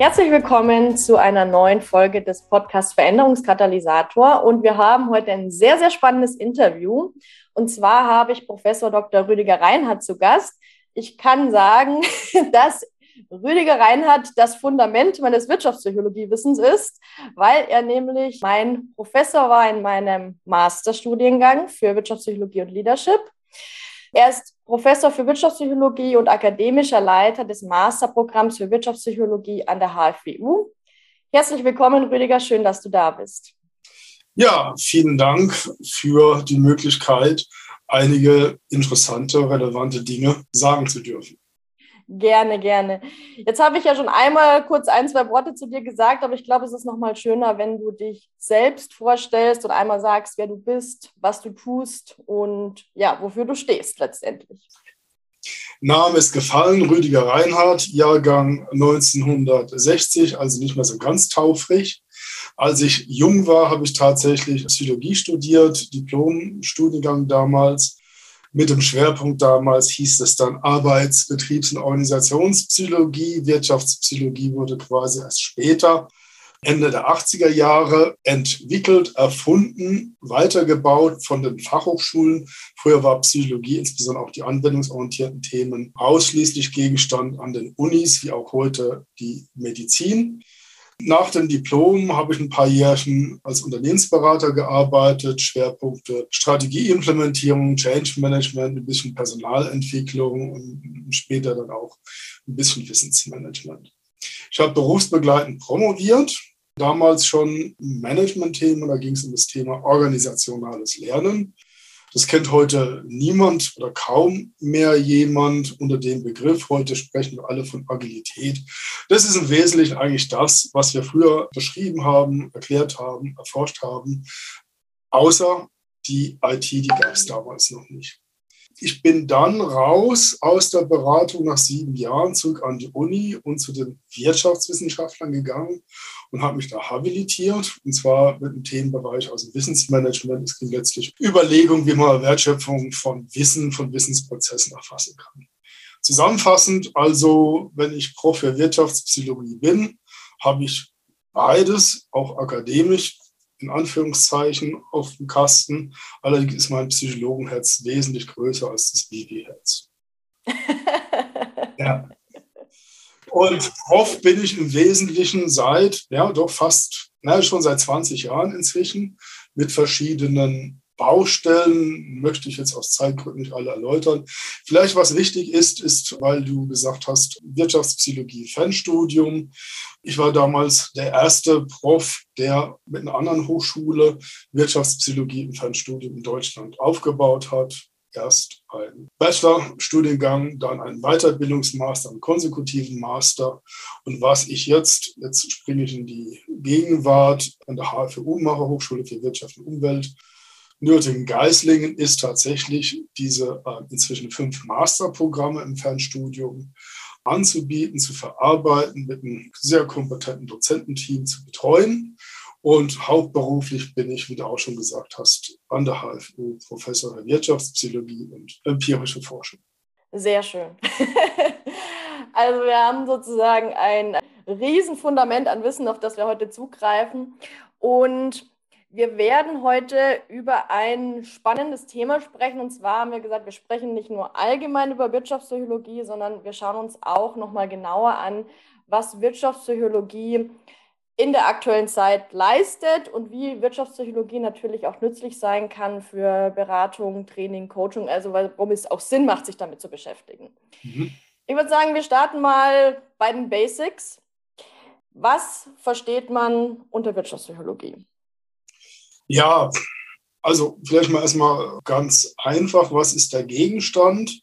Herzlich willkommen zu einer neuen Folge des Podcasts Veränderungskatalysator. Und wir haben heute ein sehr, sehr spannendes Interview. Und zwar habe ich Professor Dr. Rüdiger Reinhardt zu Gast. Ich kann sagen, dass Rüdiger Reinhardt das Fundament meines Wirtschaftspsychologiewissens ist, weil er nämlich mein Professor war in meinem Masterstudiengang für Wirtschaftspsychologie und Leadership. Er ist Professor für Wirtschaftspsychologie und akademischer Leiter des Masterprogramms für Wirtschaftspsychologie an der HFWU. Herzlich willkommen, Rüdiger. Schön, dass du da bist. Ja, vielen Dank für die Möglichkeit, einige interessante, relevante Dinge sagen zu dürfen. Gerne, gerne. Jetzt habe ich ja schon einmal kurz ein, zwei Worte zu dir gesagt, aber ich glaube, es ist nochmal schöner, wenn du dich selbst vorstellst und einmal sagst, wer du bist, was du tust und ja, wofür du stehst letztendlich. Name ist gefallen, Rüdiger Reinhardt, Jahrgang 1960, also nicht mehr so ganz taufrig. Als ich jung war, habe ich tatsächlich Psychologie studiert, Diplomstudiengang damals mit dem Schwerpunkt damals hieß es dann Arbeits-, Betriebs- und Organisationspsychologie. Wirtschaftspsychologie wurde quasi erst später, Ende der 80er Jahre, entwickelt, erfunden, weitergebaut von den Fachhochschulen. Früher war Psychologie, insbesondere auch die anwendungsorientierten Themen, ausschließlich Gegenstand an den Unis, wie auch heute die Medizin. Nach dem Diplom habe ich ein paar Jährchen als Unternehmensberater gearbeitet, Schwerpunkte Strategieimplementierung, Change Management, ein bisschen Personalentwicklung und später dann auch ein bisschen Wissensmanagement. Ich habe berufsbegleitend promoviert, damals schon Management-Themen, da ging es um das Thema organisationales Lernen. Das kennt heute niemand oder kaum mehr jemand unter dem Begriff. Heute sprechen wir alle von Agilität. Das ist im Wesentlichen eigentlich das, was wir früher beschrieben haben, erklärt haben, erforscht haben. Außer die IT, die gab es damals noch nicht ich bin dann raus aus der Beratung nach sieben Jahren zurück an die Uni und zu den Wirtschaftswissenschaftlern gegangen und habe mich da habilitiert. Und zwar mit einem Themenbereich aus dem Wissensmanagement. Es ging letztlich Überlegung, wie man Wertschöpfung von Wissen, von Wissensprozessen erfassen kann. Zusammenfassend also, wenn ich Prof für Wirtschaftspsychologie bin, habe ich beides, auch akademisch, in Anführungszeichen auf dem Kasten. Allerdings ist mein Psychologenherz wesentlich größer als das Bibi-Herz. ja. Und Prof bin ich im Wesentlichen seit, ja, doch fast, na, schon seit 20 Jahren inzwischen mit verschiedenen Baustellen möchte ich jetzt aus Zeitgründen nicht alle erläutern. Vielleicht was wichtig ist, ist, weil du gesagt hast, Wirtschaftspsychologie Fernstudium. Ich war damals der erste Prof, der mit einer anderen Hochschule Wirtschaftspsychologie im Fernstudium in Deutschland aufgebaut hat. Erst ein Bachelorstudiengang, dann ein Weiterbildungsmaster, einen konsekutiven Master. Und was ich jetzt, jetzt springe ich in die Gegenwart an der HFU mache, Hochschule für Wirtschaft und Umwelt, Nürtingen-Geislingen ist tatsächlich diese äh, inzwischen fünf Masterprogramme im Fernstudium anzubieten, zu verarbeiten, mit einem sehr kompetenten Dozententeam zu betreuen. Und hauptberuflich bin ich, wie du auch schon gesagt hast, an der HFU Professor für Wirtschaftspsychologie und empirische Forschung. Sehr schön. also wir haben sozusagen ein Riesenfundament an Wissen, auf das wir heute zugreifen. Und wir werden heute über ein spannendes Thema sprechen. Und zwar haben wir gesagt, wir sprechen nicht nur allgemein über Wirtschaftspsychologie, sondern wir schauen uns auch nochmal genauer an, was Wirtschaftspsychologie in der aktuellen Zeit leistet und wie Wirtschaftspsychologie natürlich auch nützlich sein kann für Beratung, Training, Coaching, also warum es auch Sinn macht, sich damit zu beschäftigen. Mhm. Ich würde sagen, wir starten mal bei den Basics. Was versteht man unter Wirtschaftspsychologie? Ja, also vielleicht mal erstmal ganz einfach, was ist der Gegenstand?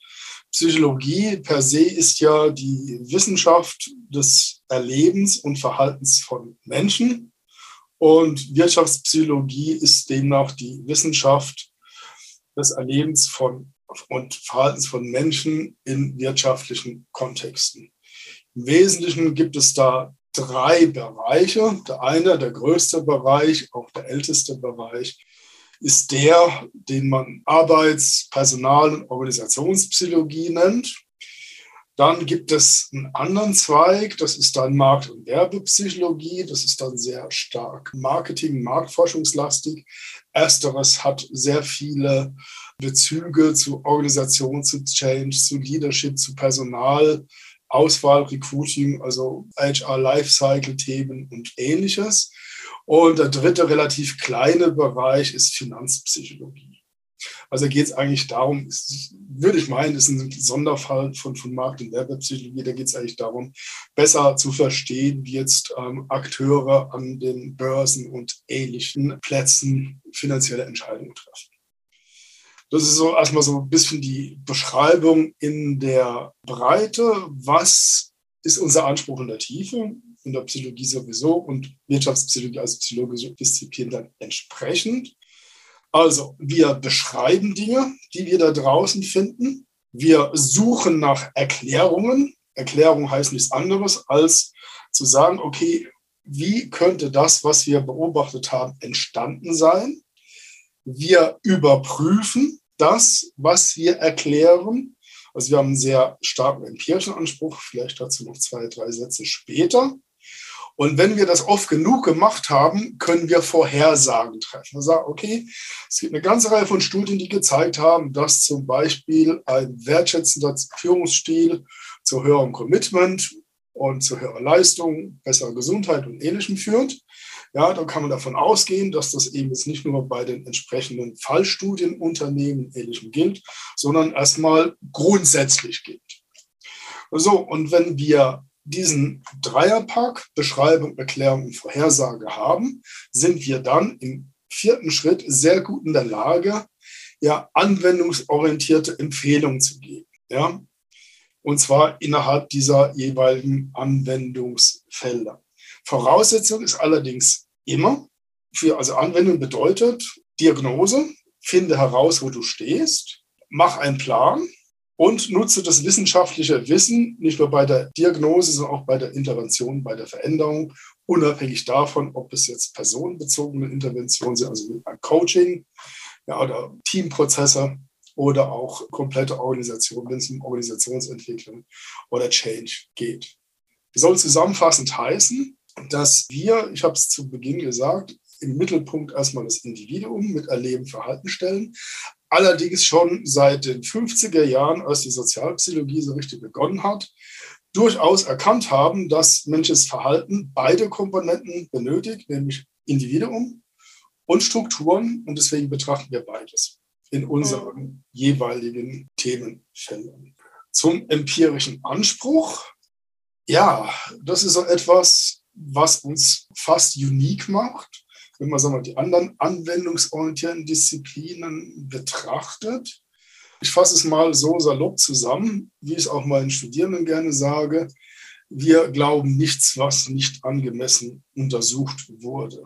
Psychologie per se ist ja die Wissenschaft des Erlebens und Verhaltens von Menschen. Und Wirtschaftspsychologie ist demnach die Wissenschaft des Erlebens von und Verhaltens von Menschen in wirtschaftlichen Kontexten. Im Wesentlichen gibt es da drei Bereiche. Der eine, der größte Bereich, auch der älteste Bereich, ist der, den man Arbeits-, Personal- und Organisationspsychologie nennt. Dann gibt es einen anderen Zweig, das ist dann Markt- und Werbepsychologie. Das ist dann sehr stark Marketing-, Marktforschungslastig. Ersteres hat sehr viele Bezüge zu Organisation, zu Change, zu Leadership, zu Personal, Auswahl, Recruiting, also HR Lifecycle Themen und ähnliches. Und der dritte relativ kleine Bereich ist Finanzpsychologie. Also geht es eigentlich darum, ist, würde ich meinen, ist ein Sonderfall von, von Markt- und Werbepsychologie. Da geht es eigentlich darum, besser zu verstehen, wie jetzt ähm, Akteure an den Börsen und ähnlichen Plätzen finanzielle Entscheidungen treffen. Das ist so erstmal so ein bisschen die Beschreibung in der Breite. Was ist unser Anspruch in der Tiefe? In der Psychologie sowieso und Wirtschaftspsychologie als psychologische Disziplin dann entsprechend. Also, wir beschreiben Dinge, die wir da draußen finden. Wir suchen nach Erklärungen. Erklärung heißt nichts anderes, als zu sagen, okay, wie könnte das, was wir beobachtet haben, entstanden sein? Wir überprüfen das, was wir erklären. Also wir haben einen sehr starken empirischen Anspruch, vielleicht dazu noch zwei, drei Sätze später. Und wenn wir das oft genug gemacht haben, können wir Vorhersagen treffen. Wir sagen, okay, es gibt eine ganze Reihe von Studien, die gezeigt haben, dass zum Beispiel ein wertschätzender Führungsstil zu höherem Commitment und zu höherer Leistung, besserer Gesundheit und Ähnlichem führt. Ja, dann kann man davon ausgehen, dass das eben jetzt nicht nur bei den entsprechenden Fallstudienunternehmen ähnlichem gilt, sondern erstmal grundsätzlich gilt. So, und wenn wir diesen Dreierpack Beschreibung, Erklärung und Vorhersage haben, sind wir dann im vierten Schritt sehr gut in der Lage, ja, anwendungsorientierte Empfehlungen zu geben. Ja, und zwar innerhalb dieser jeweiligen Anwendungsfelder. Voraussetzung ist allerdings immer, für, also Anwendung bedeutet Diagnose, finde heraus, wo du stehst, mach einen Plan und nutze das wissenschaftliche Wissen nicht nur bei der Diagnose, sondern auch bei der Intervention, bei der Veränderung, unabhängig davon, ob es jetzt personenbezogene Interventionen sind, also mit Coaching ja, oder Teamprozesse oder auch komplette Organisation, wenn es um Organisationsentwicklung oder Change geht. Soll zusammenfassend heißen, dass wir, ich habe es zu Beginn gesagt, im Mittelpunkt erstmal das Individuum mit Erleben, Verhalten stellen. Allerdings schon seit den 50er Jahren, als die Sozialpsychologie so richtig begonnen hat, durchaus erkannt haben, dass menschliches Verhalten beide Komponenten benötigt, nämlich Individuum und Strukturen. Und deswegen betrachten wir beides in unseren mhm. jeweiligen Themenfeldern. Zum empirischen Anspruch. Ja, das ist so etwas, was uns fast unique macht, wenn man sagen wir, die anderen anwendungsorientierten Disziplinen betrachtet. Ich fasse es mal so salopp zusammen, wie ich es auch meinen Studierenden gerne sage. Wir glauben nichts, was nicht angemessen untersucht wurde.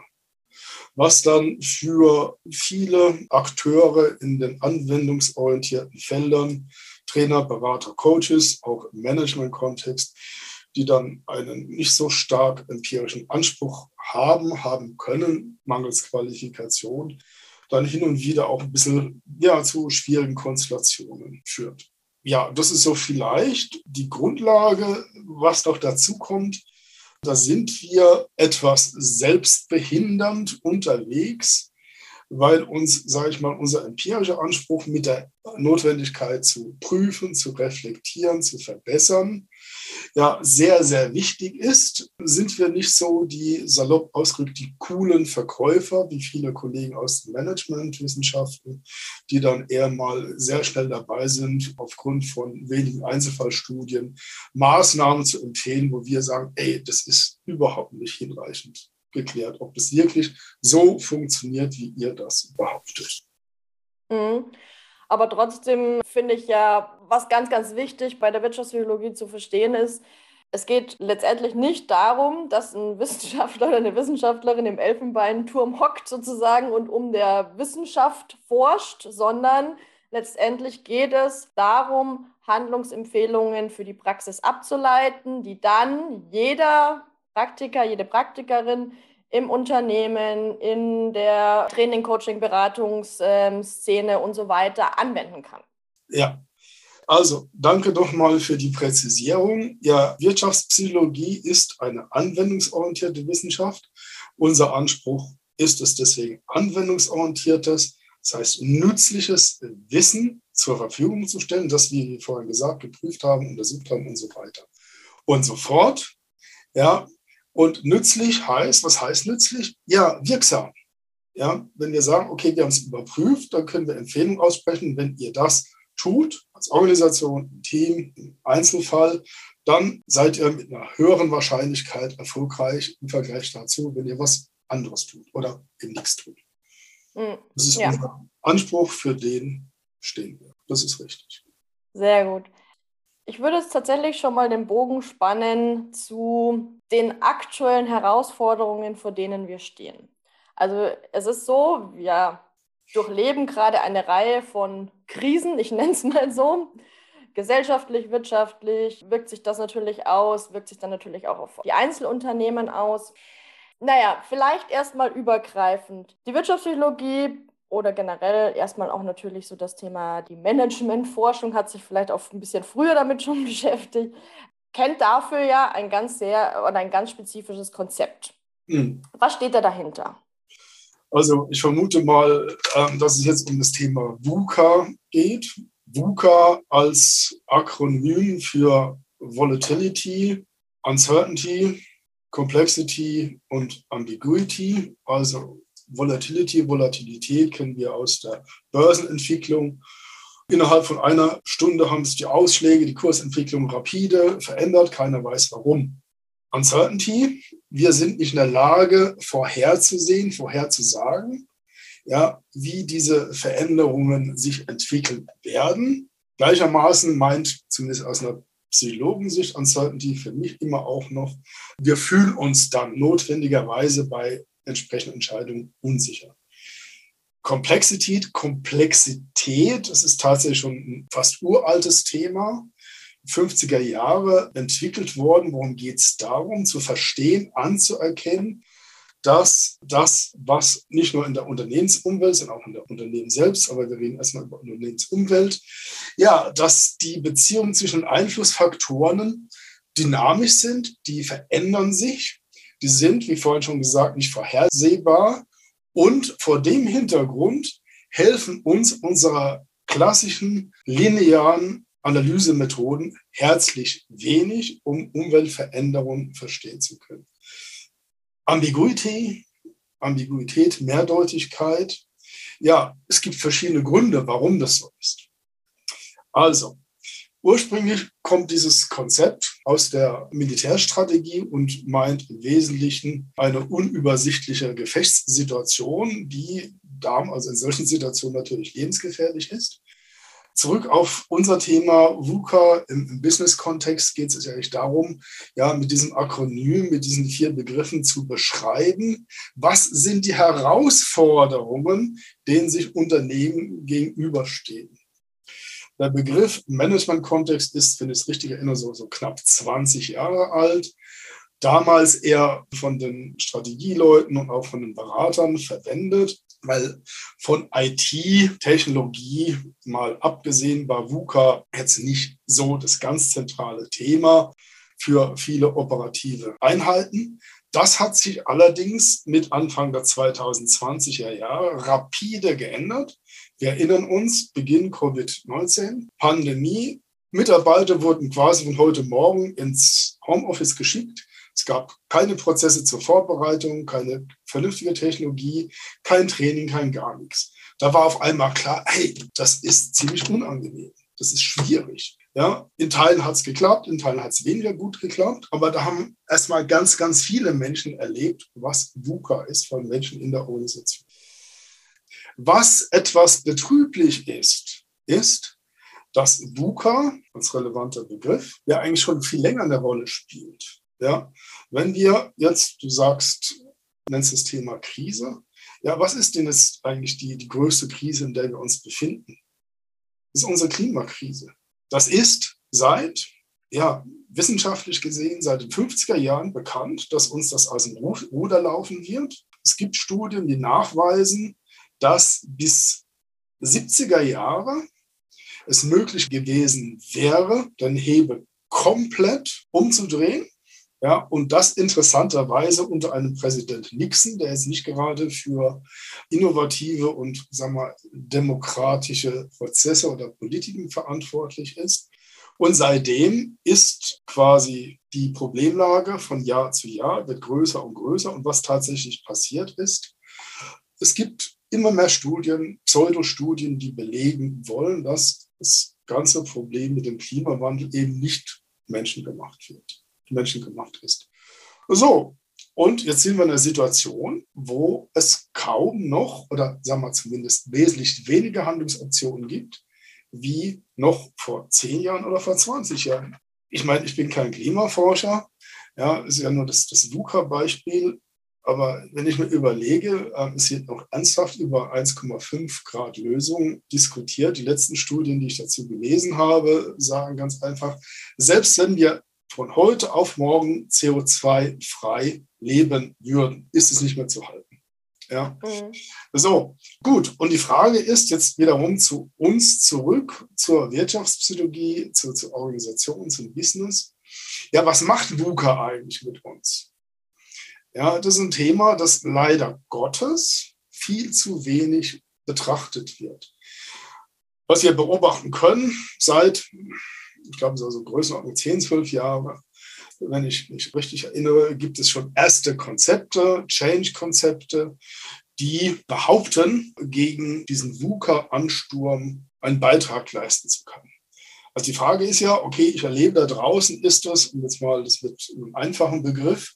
Was dann für viele Akteure in den anwendungsorientierten Feldern, Trainer, Berater, Coaches, auch im Management-Kontext, die dann einen nicht so stark empirischen Anspruch haben, haben können, mangels Qualifikation, dann hin und wieder auch ein bisschen ja, zu schwierigen Konstellationen führt. Ja, das ist so vielleicht die Grundlage, was noch dazu kommt. Da sind wir etwas selbstbehindernd unterwegs, weil uns, sage ich mal, unser empirischer Anspruch mit der Notwendigkeit zu prüfen, zu reflektieren, zu verbessern, ja sehr, sehr wichtig ist, sind wir nicht so die salopp ausgedrückt die coolen Verkäufer, wie viele Kollegen aus den Managementwissenschaften, die dann eher mal sehr schnell dabei sind, aufgrund von wenigen Einzelfallstudien Maßnahmen zu empfehlen, wo wir sagen, ey, das ist überhaupt nicht hinreichend geklärt, ob es wirklich so funktioniert, wie ihr das behauptet. Mhm. Aber trotzdem finde ich ja, was ganz, ganz wichtig bei der Wirtschaftspsychologie zu verstehen ist, es geht letztendlich nicht darum, dass ein Wissenschaftler oder eine Wissenschaftlerin im Elfenbeinturm hockt sozusagen und um der Wissenschaft forscht, sondern letztendlich geht es darum, Handlungsempfehlungen für die Praxis abzuleiten, die dann jeder Praktiker, jede Praktikerin im Unternehmen, in der Training, Coaching, Beratungsszene und so weiter anwenden kann. Ja, also, danke nochmal für die Präzisierung. Ja, Wirtschaftspsychologie ist eine anwendungsorientierte Wissenschaft. Unser Anspruch ist es deswegen anwendungsorientiertes, das heißt nützliches Wissen zur Verfügung zu stellen, das wir, wie vorhin gesagt, geprüft haben, untersucht haben und so weiter. Und so fort. Ja, und nützlich heißt, was heißt nützlich? Ja, wirksam. Ja, wenn wir sagen, okay, wir haben es überprüft, dann können wir Empfehlungen aussprechen, wenn ihr das tut, als Organisation, Team, im Einzelfall, dann seid ihr mit einer höheren Wahrscheinlichkeit erfolgreich im Vergleich dazu, wenn ihr was anderes tut oder eben nichts tut. Mhm. Das ist ja. unser Anspruch, für den stehen wir. Das ist richtig. Sehr gut. Ich würde es tatsächlich schon mal den Bogen spannen zu den aktuellen Herausforderungen, vor denen wir stehen. Also es ist so, ja, durchleben gerade eine Reihe von Krisen, ich nenne es mal so. Gesellschaftlich, wirtschaftlich wirkt sich das natürlich aus, wirkt sich dann natürlich auch auf die Einzelunternehmen aus. Naja, vielleicht erstmal übergreifend. Die Wirtschaftspsychologie oder generell erstmal auch natürlich so das Thema, die Managementforschung hat sich vielleicht auch ein bisschen früher damit schon beschäftigt, kennt dafür ja ein ganz sehr oder ein ganz spezifisches Konzept. Mhm. Was steht da dahinter? Also ich vermute mal, ähm, dass es jetzt um das Thema VUCA geht. VUCA als Akronym für Volatility, Uncertainty, Complexity und Ambiguity. Also Volatility, Volatilität kennen wir aus der Börsenentwicklung. Innerhalb von einer Stunde haben sich die Ausschläge, die Kursentwicklung rapide verändert. Keiner weiß warum. Uncertainty. Wir sind nicht in der Lage, vorherzusehen, vorherzusagen, ja, wie diese Veränderungen sich entwickeln werden. Gleichermaßen meint zumindest aus einer Psychologensicht Uncertainty für mich immer auch noch, wir fühlen uns dann notwendigerweise bei entsprechenden Entscheidungen unsicher. Komplexität, Komplexität, das ist tatsächlich schon ein fast uraltes Thema. 50er Jahre entwickelt worden. Worum geht es darum, zu verstehen, anzuerkennen, dass das, was nicht nur in der Unternehmensumwelt, sondern auch in der Unternehmen selbst, aber wir reden erstmal über Unternehmensumwelt, ja, dass die Beziehungen zwischen Einflussfaktoren dynamisch sind, die verändern sich, die sind, wie vorhin schon gesagt, nicht vorhersehbar und vor dem Hintergrund helfen uns unserer klassischen linearen Analysemethoden herzlich wenig, um Umweltveränderungen verstehen zu können. Ambiguität, Ambiguität, Mehrdeutigkeit. Ja, es gibt verschiedene Gründe, warum das so ist. Also, ursprünglich kommt dieses Konzept aus der Militärstrategie und meint im Wesentlichen eine unübersichtliche Gefechtssituation, die also in solchen Situationen natürlich lebensgefährlich ist. Zurück auf unser Thema VUCA im, im Business-Kontext geht es eigentlich darum, ja, mit diesem Akronym, mit diesen vier Begriffen zu beschreiben, was sind die Herausforderungen, denen sich Unternehmen gegenüberstehen. Der Begriff Management-Kontext ist, wenn ich es richtig erinnere, so, so knapp 20 Jahre alt damals eher von den Strategieleuten und auch von den Beratern verwendet weil von IT-Technologie mal abgesehen war VUCA jetzt nicht so das ganz zentrale Thema für viele operative Einheiten. Das hat sich allerdings mit Anfang der 2020er Jahre rapide geändert. Wir erinnern uns, Beginn Covid-19, Pandemie. Mitarbeiter wurden quasi von heute Morgen ins Homeoffice geschickt. Es gab keine Prozesse zur Vorbereitung, keine vernünftige Technologie, kein Training, kein gar nichts. Da war auf einmal klar, hey, das ist ziemlich unangenehm. Das ist schwierig. Ja, in Teilen hat es geklappt, in Teilen hat es weniger gut geklappt, aber da haben erstmal ganz, ganz viele Menschen erlebt, was VUCA ist von Menschen in der Organisation. Was etwas betrüblich ist, ist, dass VUCA als relevanter Begriff ja eigentlich schon viel länger eine Rolle spielt. Ja, wenn wir jetzt, du sagst, nennst das Thema Krise, ja, was ist denn jetzt eigentlich die, die größte Krise, in der wir uns befinden? Das ist unsere Klimakrise. Das ist seit, ja, wissenschaftlich gesehen, seit den 50er Jahren bekannt, dass uns das aus dem Ruder laufen wird. Es gibt Studien, die nachweisen, dass bis 70er Jahre es möglich gewesen wäre, den Hebel komplett umzudrehen. Ja, und das interessanterweise unter einem Präsident Nixon, der jetzt nicht gerade für innovative und sagen wir, demokratische Prozesse oder Politiken verantwortlich ist. Und seitdem ist quasi die Problemlage von Jahr zu Jahr, wird größer und größer. Und was tatsächlich passiert ist, es gibt immer mehr Studien, Pseudostudien, die belegen wollen, dass das ganze Problem mit dem Klimawandel eben nicht menschengemacht wird, menschengemacht ist. So, und jetzt sind wir in einer Situation, wo es kaum noch oder sagen wir zumindest wesentlich weniger Handlungsoptionen gibt, wie noch vor zehn Jahren oder vor 20 Jahren. Ich meine, ich bin kein Klimaforscher, ja, ist ja nur das, das VUCA-Beispiel. Aber wenn ich mir überlege, ähm, es wird noch ernsthaft über 1,5 Grad Lösung diskutiert. Die letzten Studien, die ich dazu gelesen habe, sagen ganz einfach, selbst wenn wir von heute auf morgen CO2-frei leben würden, ist es nicht mehr zu halten. Ja. Mhm. So, gut. Und die Frage ist jetzt wiederum zu uns zurück, zur Wirtschaftspsychologie, zu, zur Organisation, zum Business. Ja, was macht VUCA eigentlich mit uns? Ja, das ist ein Thema, das leider Gottes viel zu wenig betrachtet wird. Was wir beobachten können seit, ich glaube, so also Größenordnung 10, 12 Jahre, wenn ich mich richtig erinnere, gibt es schon erste Konzepte, Change-Konzepte, die behaupten, gegen diesen VUCA-Ansturm einen Beitrag leisten zu können. Also die Frage ist ja, okay, ich erlebe da draußen, ist das, und jetzt mal das mit einem einfachen Begriff,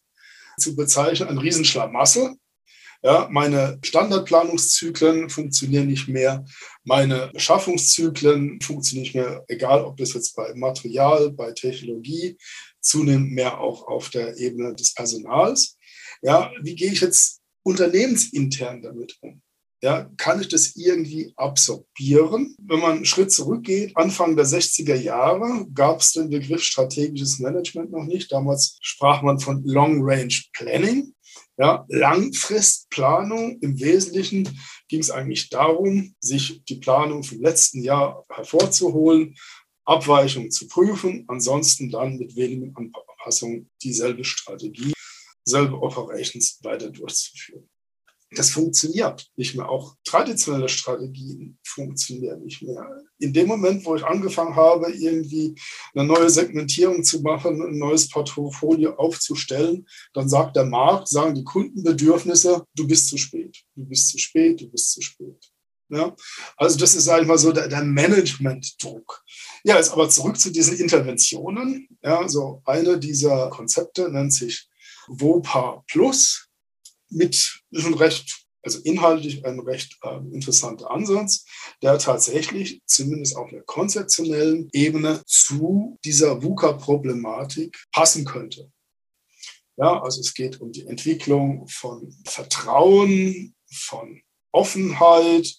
zu bezeichnen, ein Riesenschlamassel. Ja, meine Standardplanungszyklen funktionieren nicht mehr, meine Beschaffungszyklen funktionieren nicht mehr, egal ob das jetzt bei Material, bei Technologie, zunehmend mehr auch auf der Ebene des Personals. Ja, wie gehe ich jetzt unternehmensintern damit um? Ja, kann ich das irgendwie absorbieren? Wenn man einen Schritt zurückgeht, Anfang der 60er Jahre gab es den Begriff strategisches Management noch nicht. Damals sprach man von Long Range Planning. Ja, Langfristplanung. Im Wesentlichen ging es eigentlich darum, sich die Planung vom letzten Jahr hervorzuholen, Abweichungen zu prüfen, ansonsten dann mit wenigen Anpassungen dieselbe Strategie, selbe Operations weiter durchzuführen das funktioniert nicht mehr. Auch traditionelle Strategien funktionieren nicht mehr. In dem Moment, wo ich angefangen habe, irgendwie eine neue Segmentierung zu machen, ein neues Portfolio aufzustellen, dann sagt der Markt, sagen die Kundenbedürfnisse, du bist zu spät, du bist zu spät, du bist zu spät. Ja? Also das ist einfach so der, der Management-Druck. Ja, jetzt aber zurück zu diesen Interventionen. Ja, so eine dieser Konzepte nennt sich WOPA Plus mit ist ein recht, also inhaltlich ein recht äh, interessanter Ansatz, der tatsächlich zumindest auf einer konzeptionellen Ebene zu dieser VUCA-Problematik passen könnte. Ja, also es geht um die Entwicklung von Vertrauen, von Offenheit,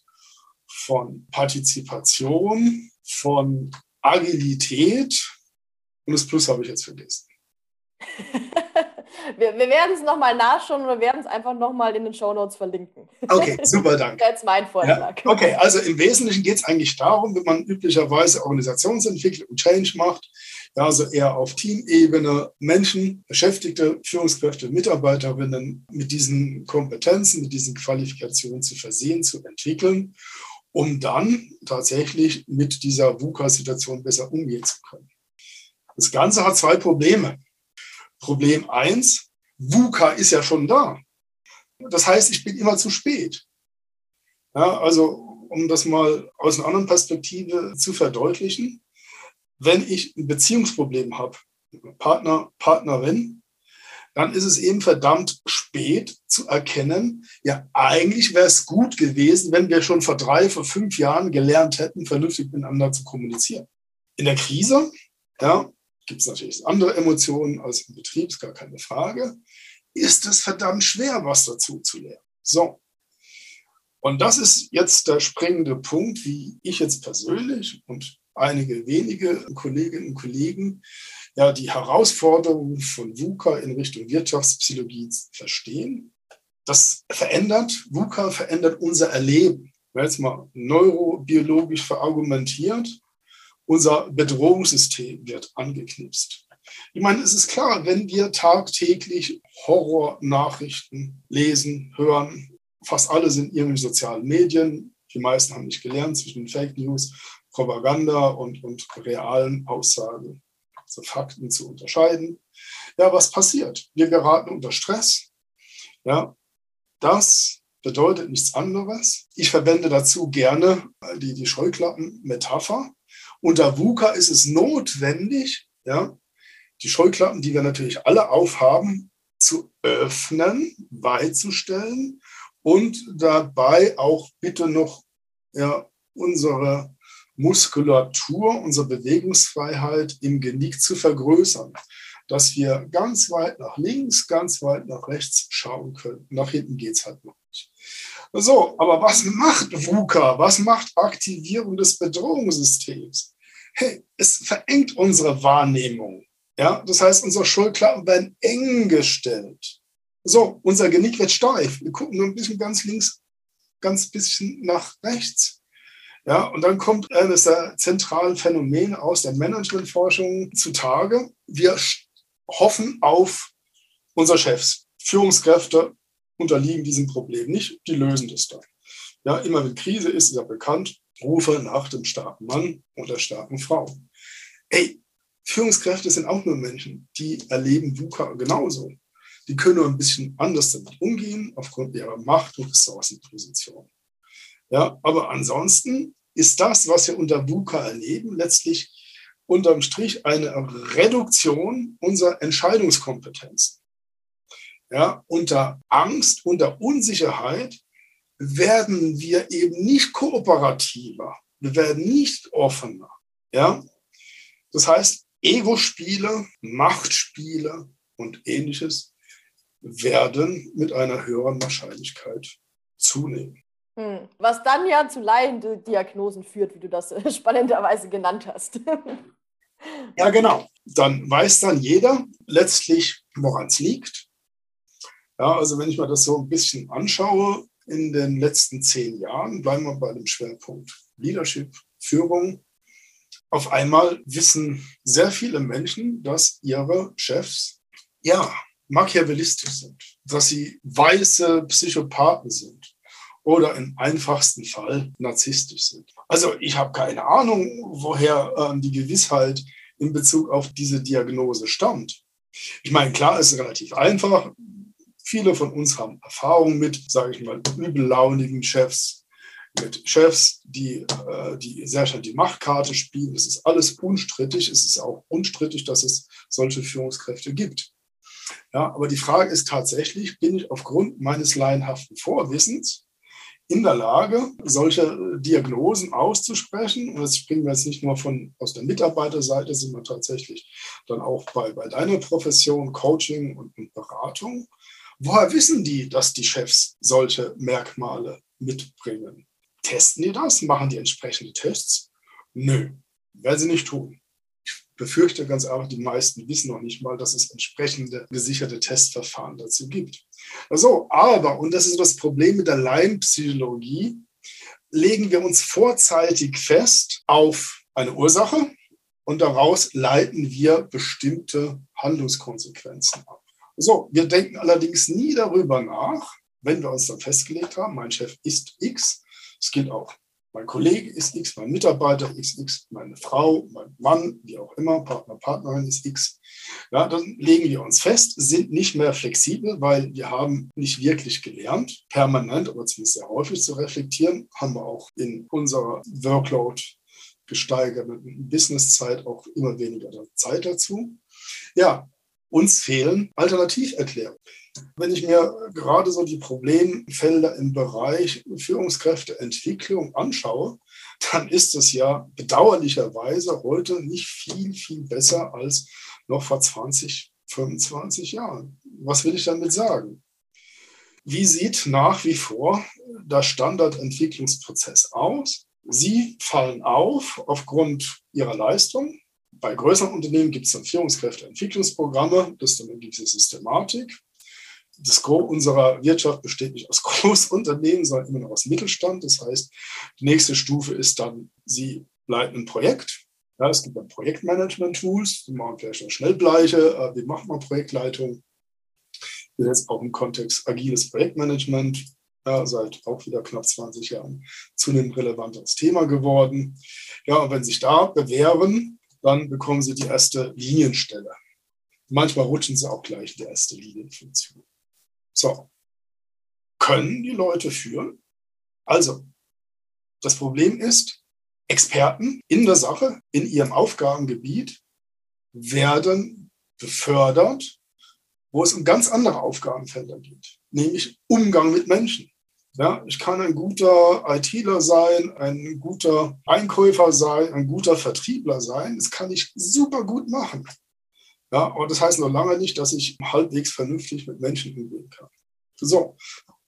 von Partizipation, von Agilität und das Plus habe ich jetzt vergessen. Wir, wir werden es nochmal nachschauen oder werden es einfach nochmal in den Show Notes verlinken. Okay, super, danke. das ist mein Vorschlag. Ja, okay, also im Wesentlichen geht es eigentlich darum, wenn man üblicherweise Organisationsentwicklung und Change macht, ja, also eher auf Teamebene Menschen, Beschäftigte, Führungskräfte, Mitarbeiterinnen mit diesen Kompetenzen, mit diesen Qualifikationen zu versehen, zu entwickeln, um dann tatsächlich mit dieser VUCA-Situation besser umgehen zu können. Das Ganze hat zwei Probleme. Problem eins: VUCA ist ja schon da. Das heißt, ich bin immer zu spät. Ja, also, um das mal aus einer anderen Perspektive zu verdeutlichen, wenn ich ein Beziehungsproblem habe, Partner, Partnerin, dann ist es eben verdammt spät zu erkennen, ja, eigentlich wäre es gut gewesen, wenn wir schon vor drei, vor fünf Jahren gelernt hätten, vernünftig miteinander zu kommunizieren. In der Krise, ja, gibt es natürlich andere Emotionen als im Betrieb, ist gar keine Frage, ist es verdammt schwer, was dazu zu lernen. So. Und das ist jetzt der springende Punkt, wie ich jetzt persönlich und einige wenige Kolleginnen und Kollegen ja die Herausforderungen von VUCA in Richtung Wirtschaftspsychologie verstehen. Das verändert, VUCA verändert unser Erleben. Wenn jetzt mal neurobiologisch verargumentiert, unser Bedrohungssystem wird angeknipst. Ich meine, es ist klar, wenn wir tagtäglich Horrornachrichten lesen, hören, fast alle sind irgendwie sozialen Medien, die meisten haben nicht gelernt zwischen Fake News, Propaganda und, und realen Aussagen, also Fakten zu unterscheiden. Ja, was passiert? Wir geraten unter Stress. Ja, das bedeutet nichts anderes. Ich verwende dazu gerne die, die Scheuklappen-Metapher. Unter VUCA ist es notwendig, ja, die Scheuklappen, die wir natürlich alle aufhaben, zu öffnen, beizustellen und dabei auch bitte noch ja, unsere Muskulatur, unsere Bewegungsfreiheit im Genick zu vergrößern, dass wir ganz weit nach links, ganz weit nach rechts schauen können. Nach hinten geht es halt noch nicht. So, aber was macht VUCA? Was macht Aktivierung des Bedrohungssystems? Hey, es verengt unsere Wahrnehmung. Ja, das heißt, unsere Schulklappen werden eng gestellt. So, unser Genick wird steif. Wir gucken nur ein bisschen ganz links, ganz bisschen nach rechts. Ja, und dann kommt eines der zentralen Phänomene aus der Managementforschung zutage. Wir hoffen auf unsere Chefs. Führungskräfte unterliegen diesem Problem nicht, die lösen das dann. Ja, immer wenn Krise ist, ist ja bekannt, Rufe nach dem starken Mann und der starken Frau. Ey, Führungskräfte sind auch nur Menschen, die erleben VUCA genauso. Die können nur ein bisschen anders damit umgehen, aufgrund ihrer Macht- und Ressourcenposition. Ja, aber ansonsten ist das, was wir unter VUCA erleben, letztlich unterm Strich eine Reduktion unserer Entscheidungskompetenzen. Ja, unter Angst, unter Unsicherheit werden wir eben nicht kooperativer, wir werden nicht offener. Ja? Das heißt, Ego-Spiele, Machtspiele und ähnliches werden mit einer höheren Wahrscheinlichkeit zunehmen. Hm. Was dann ja zu Laiendiagnosen führt, wie du das spannenderweise genannt hast. ja, genau. Dann weiß dann jeder letztlich, woran es liegt. Ja, also wenn ich mir das so ein bisschen anschaue, in den letzten zehn Jahren, bleiben wir bei dem Schwerpunkt Leadership, Führung, auf einmal wissen sehr viele Menschen, dass ihre Chefs ja machiavellistisch sind, dass sie weiße Psychopathen sind oder im einfachsten Fall narzisstisch sind. Also ich habe keine Ahnung, woher äh, die Gewissheit in Bezug auf diese Diagnose stammt. Ich meine, klar, es ist relativ einfach. Viele von uns haben Erfahrung mit, sage ich mal, übellaunigen Chefs, mit Chefs, die, äh, die sehr schnell die Machtkarte spielen. Es ist alles unstrittig. Es ist auch unstrittig, dass es solche Führungskräfte gibt. Ja, aber die Frage ist tatsächlich, bin ich aufgrund meines laienhaften Vorwissens in der Lage, solche Diagnosen auszusprechen? Und das springen wir jetzt nicht nur von, aus der Mitarbeiterseite, wir tatsächlich dann auch bei, bei deiner Profession, Coaching und, und Beratung. Woher wissen die, dass die Chefs solche Merkmale mitbringen? Testen die das? Machen die entsprechende Tests? Nö, werden sie nicht tun. Ich befürchte ganz einfach, die meisten wissen noch nicht mal, dass es entsprechende gesicherte Testverfahren dazu gibt. Also, aber, und das ist das Problem mit der Laienpsychologie, legen wir uns vorzeitig fest auf eine Ursache und daraus leiten wir bestimmte Handlungskonsequenzen ab. So, wir denken allerdings nie darüber nach, wenn wir uns dann festgelegt haben, mein Chef ist X, es gilt auch. Mein Kollege ist X, mein Mitarbeiter ist X, meine Frau, mein Mann, wie auch immer, Partner, Partnerin ist X. Ja, dann legen wir uns fest, sind nicht mehr flexibel, weil wir haben nicht wirklich gelernt, permanent, aber zumindest sehr häufig zu reflektieren, haben wir auch in unserer Workload gesteigerten Businesszeit auch immer weniger Zeit dazu. Ja, uns fehlen Alternativerklärungen. Wenn ich mir gerade so die Problemfelder im Bereich Führungskräfteentwicklung anschaue, dann ist es ja bedauerlicherweise heute nicht viel, viel besser als noch vor 20, 25 Jahren. Was will ich damit sagen? Wie sieht nach wie vor der Standardentwicklungsprozess aus? Sie fallen auf aufgrund ihrer Leistung. Bei größeren Unternehmen gibt es dann Führungskräfteentwicklungsprogramme, das ist dann eine gewisse Systematik das Gros unserer Wirtschaft besteht nicht aus Großunternehmen, sondern immer noch aus Mittelstand. Das heißt, die nächste Stufe ist dann, Sie leiten ein Projekt. Ja, es gibt dann Projektmanagement-Tools, die machen vielleicht noch Schnellbleiche. Äh, wie macht man Projektleitung? Das ist jetzt auch im Kontext agiles Projektmanagement ja, seit auch wieder knapp 20 Jahren zunehmend relevantes Thema geworden. Ja, und wenn Sie sich da bewerben, dann bekommen Sie die erste Linienstelle. Manchmal rutschen Sie auch gleich in die erste Linienfunktion. So, können die Leute führen? Also, das Problem ist, Experten in der Sache, in ihrem Aufgabengebiet werden befördert, wo es um ganz andere Aufgabenfelder geht, nämlich Umgang mit Menschen. Ja, ich kann ein guter ITler sein, ein guter Einkäufer sein, ein guter Vertriebler sein. Das kann ich super gut machen. Ja, und das heißt noch lange nicht, dass ich halbwegs vernünftig mit Menschen umgehen kann. So,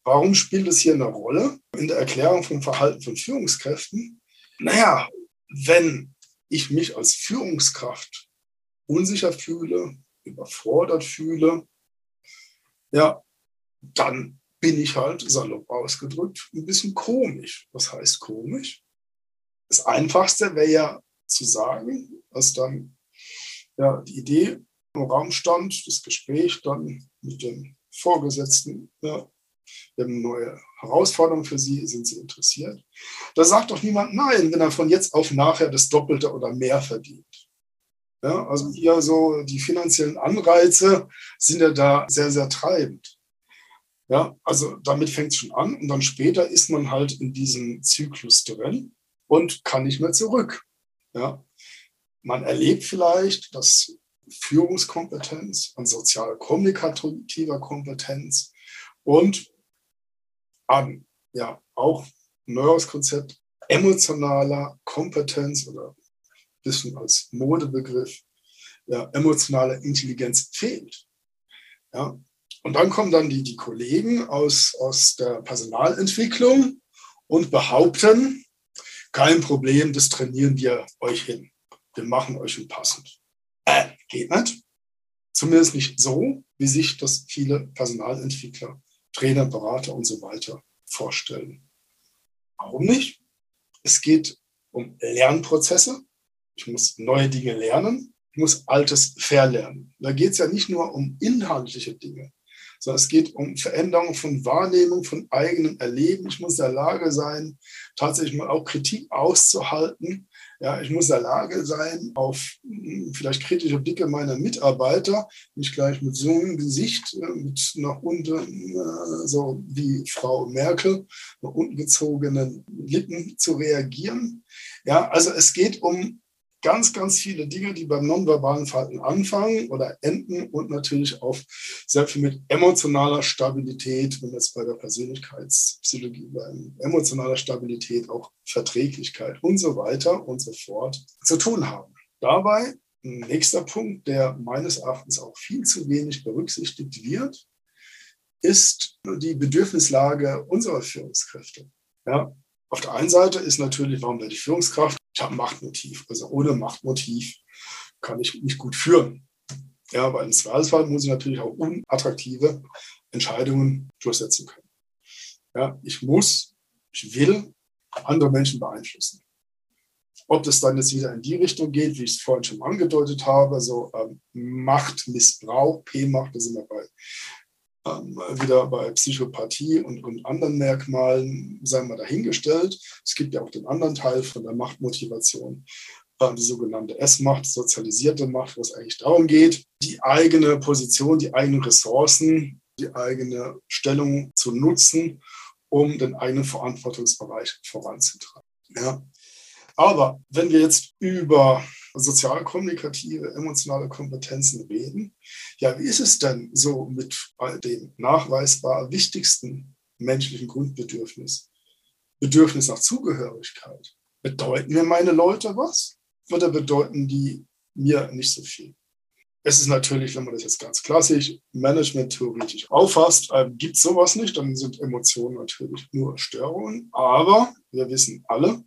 warum spielt es hier eine Rolle in der Erklärung vom Verhalten von Führungskräften? Naja, wenn ich mich als Führungskraft unsicher fühle, überfordert fühle, ja, dann bin ich halt salopp ausgedrückt ein bisschen komisch. Was heißt komisch? Das Einfachste wäre ja zu sagen, dass dann ja, die Idee im Raum stand, das Gespräch dann mit dem Vorgesetzten, ja, wir haben eine neue Herausforderung für Sie, sind Sie interessiert? Da sagt doch niemand nein, wenn er von jetzt auf nachher das Doppelte oder mehr verdient. Ja, also hier so die finanziellen Anreize sind ja da sehr, sehr treibend. Ja, also damit fängt es schon an und dann später ist man halt in diesem Zyklus drin und kann nicht mehr zurück. Ja, man erlebt vielleicht, dass Führungskompetenz, an sozial-kommunikativer Kompetenz und an ja auch neues Konzept emotionaler Kompetenz oder bisschen als Modebegriff, ja, emotionale Intelligenz fehlt. Ja. Und dann kommen dann die, die Kollegen aus, aus der Personalentwicklung und behaupten, kein Problem, das trainieren wir euch hin. Wir machen euch passend. Äh, geht nicht. Zumindest nicht so, wie sich das viele Personalentwickler, Trainer, Berater und so weiter vorstellen. Warum nicht? Es geht um Lernprozesse. Ich muss neue Dinge lernen. Ich muss Altes verlernen. Da geht es ja nicht nur um inhaltliche Dinge, sondern es geht um Veränderung von Wahrnehmung, von eigenem Erleben. Ich muss in der Lage sein, tatsächlich mal auch Kritik auszuhalten ja, ich muss in der Lage sein, auf hm, vielleicht kritische Blicke meiner Mitarbeiter nicht gleich mit so einem Gesicht, äh, mit nach unten, äh, so wie Frau Merkel, nach unten gezogenen Lippen zu reagieren. Ja, also es geht um ganz, ganz viele Dinge, die beim nonverbalen Verhalten anfangen oder enden und natürlich auch sehr viel mit emotionaler Stabilität, wenn jetzt bei der Persönlichkeitspsychologie bei emotionaler Stabilität auch Verträglichkeit und so weiter und so fort zu tun haben. Dabei ein nächster Punkt, der meines Erachtens auch viel zu wenig berücksichtigt wird, ist die Bedürfnislage unserer Führungskräfte. Ja, auf der einen Seite ist natürlich, warum werde ich Führungskraft? Ich habe ein Machtmotiv. Also ohne Machtmotiv kann ich nicht gut führen. Ja, aber im Zweifelsfall muss ich natürlich auch unattraktive Entscheidungen durchsetzen können. Ja, ich muss, ich will andere Menschen beeinflussen. Ob das dann jetzt wieder in die Richtung geht, wie ich es vorhin schon angedeutet habe, so ähm, Machtmissbrauch, P-Macht, da sind wir bei wieder bei Psychopathie und, und anderen Merkmalen, sei wir dahingestellt. Es gibt ja auch den anderen Teil von der Machtmotivation, äh, die sogenannte S-Macht, sozialisierte Macht, wo es eigentlich darum geht, die eigene Position, die eigenen Ressourcen, die eigene Stellung zu nutzen, um den eigenen Verantwortungsbereich voranzutreiben. Ja. Aber wenn wir jetzt über sozialkommunikative, emotionale Kompetenzen reden. Ja, wie ist es denn so mit dem nachweisbar wichtigsten menschlichen Grundbedürfnis? Bedürfnis nach Zugehörigkeit. Bedeuten mir meine Leute was oder bedeuten die mir nicht so viel? Es ist natürlich, wenn man das jetzt ganz klassisch management-theoretisch auffasst, äh, gibt es sowas nicht, dann sind Emotionen natürlich nur Störungen. Aber wir wissen alle,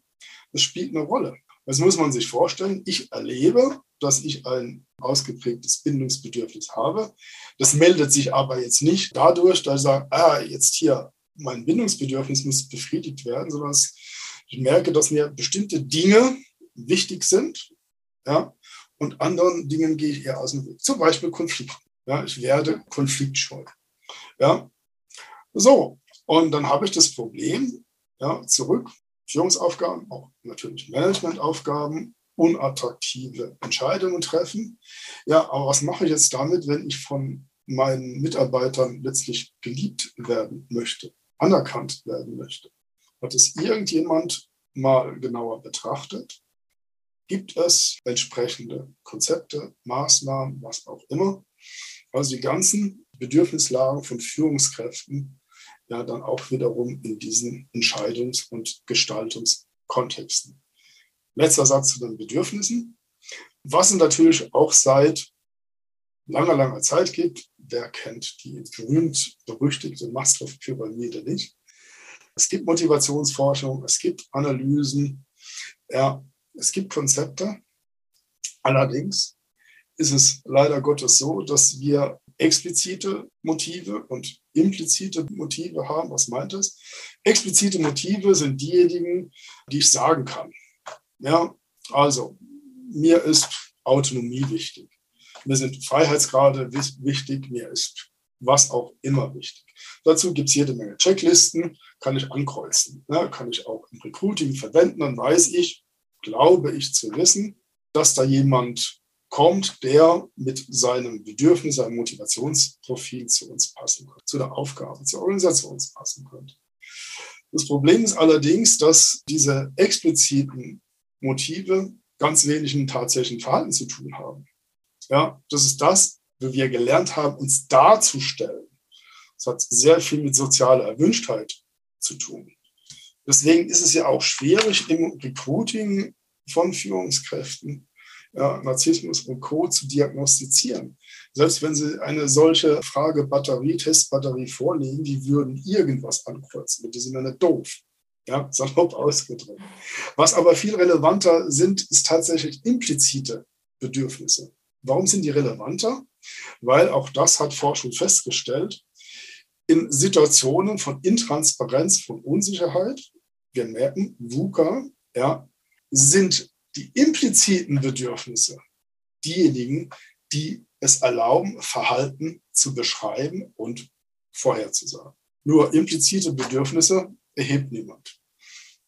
es spielt eine Rolle. Das muss man sich vorstellen. Ich erlebe, dass ich ein ausgeprägtes Bindungsbedürfnis habe. Das meldet sich aber jetzt nicht dadurch, dass ich sage, ah, jetzt hier mein Bindungsbedürfnis muss befriedigt werden, sondern ich merke, dass mir bestimmte Dinge wichtig sind. Ja, und anderen Dingen gehe ich eher aus dem Weg. Zum Beispiel Konflikt. Ja, ich werde konfliktscheu. Ja, so. Und dann habe ich das Problem, ja, zurück, Führungsaufgaben, auch natürlich Managementaufgaben, unattraktive Entscheidungen treffen. Ja, aber was mache ich jetzt damit, wenn ich von meinen Mitarbeitern letztlich geliebt werden möchte, anerkannt werden möchte? Hat es irgendjemand mal genauer betrachtet? Gibt es entsprechende Konzepte, Maßnahmen, was auch immer? Also die ganzen Bedürfnislagen von Führungskräften ja dann auch wiederum in diesen Entscheidungs- und Gestaltungskontexten. Letzter Satz zu den Bedürfnissen. Was es natürlich auch seit langer, langer Zeit gibt, wer kennt die berühmt-berüchtigte Maslow-Pyramide nicht? Es gibt Motivationsforschung, es gibt Analysen, ja, es gibt Konzepte. Allerdings ist es leider Gottes so, dass wir explizite Motive und implizite Motive haben. Was meint es? Explizite Motive sind diejenigen, die ich sagen kann. Ja, also mir ist Autonomie wichtig. Mir sind Freiheitsgrade wichtig. Mir ist was auch immer wichtig. Dazu gibt es jede Menge Checklisten, kann ich ankreuzen. Ja, kann ich auch im Recruiting verwenden. Dann weiß ich, glaube ich zu wissen, dass da jemand kommt, der mit seinem Bedürfnis, seinem Motivationsprofil zu uns passen könnte, zu der Aufgabe, zur Organisation passen könnte. Das Problem ist allerdings, dass diese expliziten Motive ganz wenig mit tatsächlichen Verhalten zu tun haben. Ja, das ist das, wie wir gelernt haben, uns darzustellen. Das hat sehr viel mit sozialer Erwünschtheit zu tun. Deswegen ist es ja auch schwierig im Recruiting von Führungskräften ja, Narzissmus und Co. zu diagnostizieren. Selbst wenn Sie eine solche Frage Batterie, Testbatterie vorlegen, die würden irgendwas ankreuzen. Die sind ja nicht doof. Ja, salopp ausgedrückt. Was aber viel relevanter sind, ist tatsächlich implizite Bedürfnisse. Warum sind die relevanter? Weil auch das hat Forschung festgestellt. In Situationen von Intransparenz, von Unsicherheit, wir merken, VUCA, ja, sind die impliziten Bedürfnisse diejenigen, die es erlauben, Verhalten zu beschreiben und vorherzusagen. Nur implizite Bedürfnisse erhebt niemand.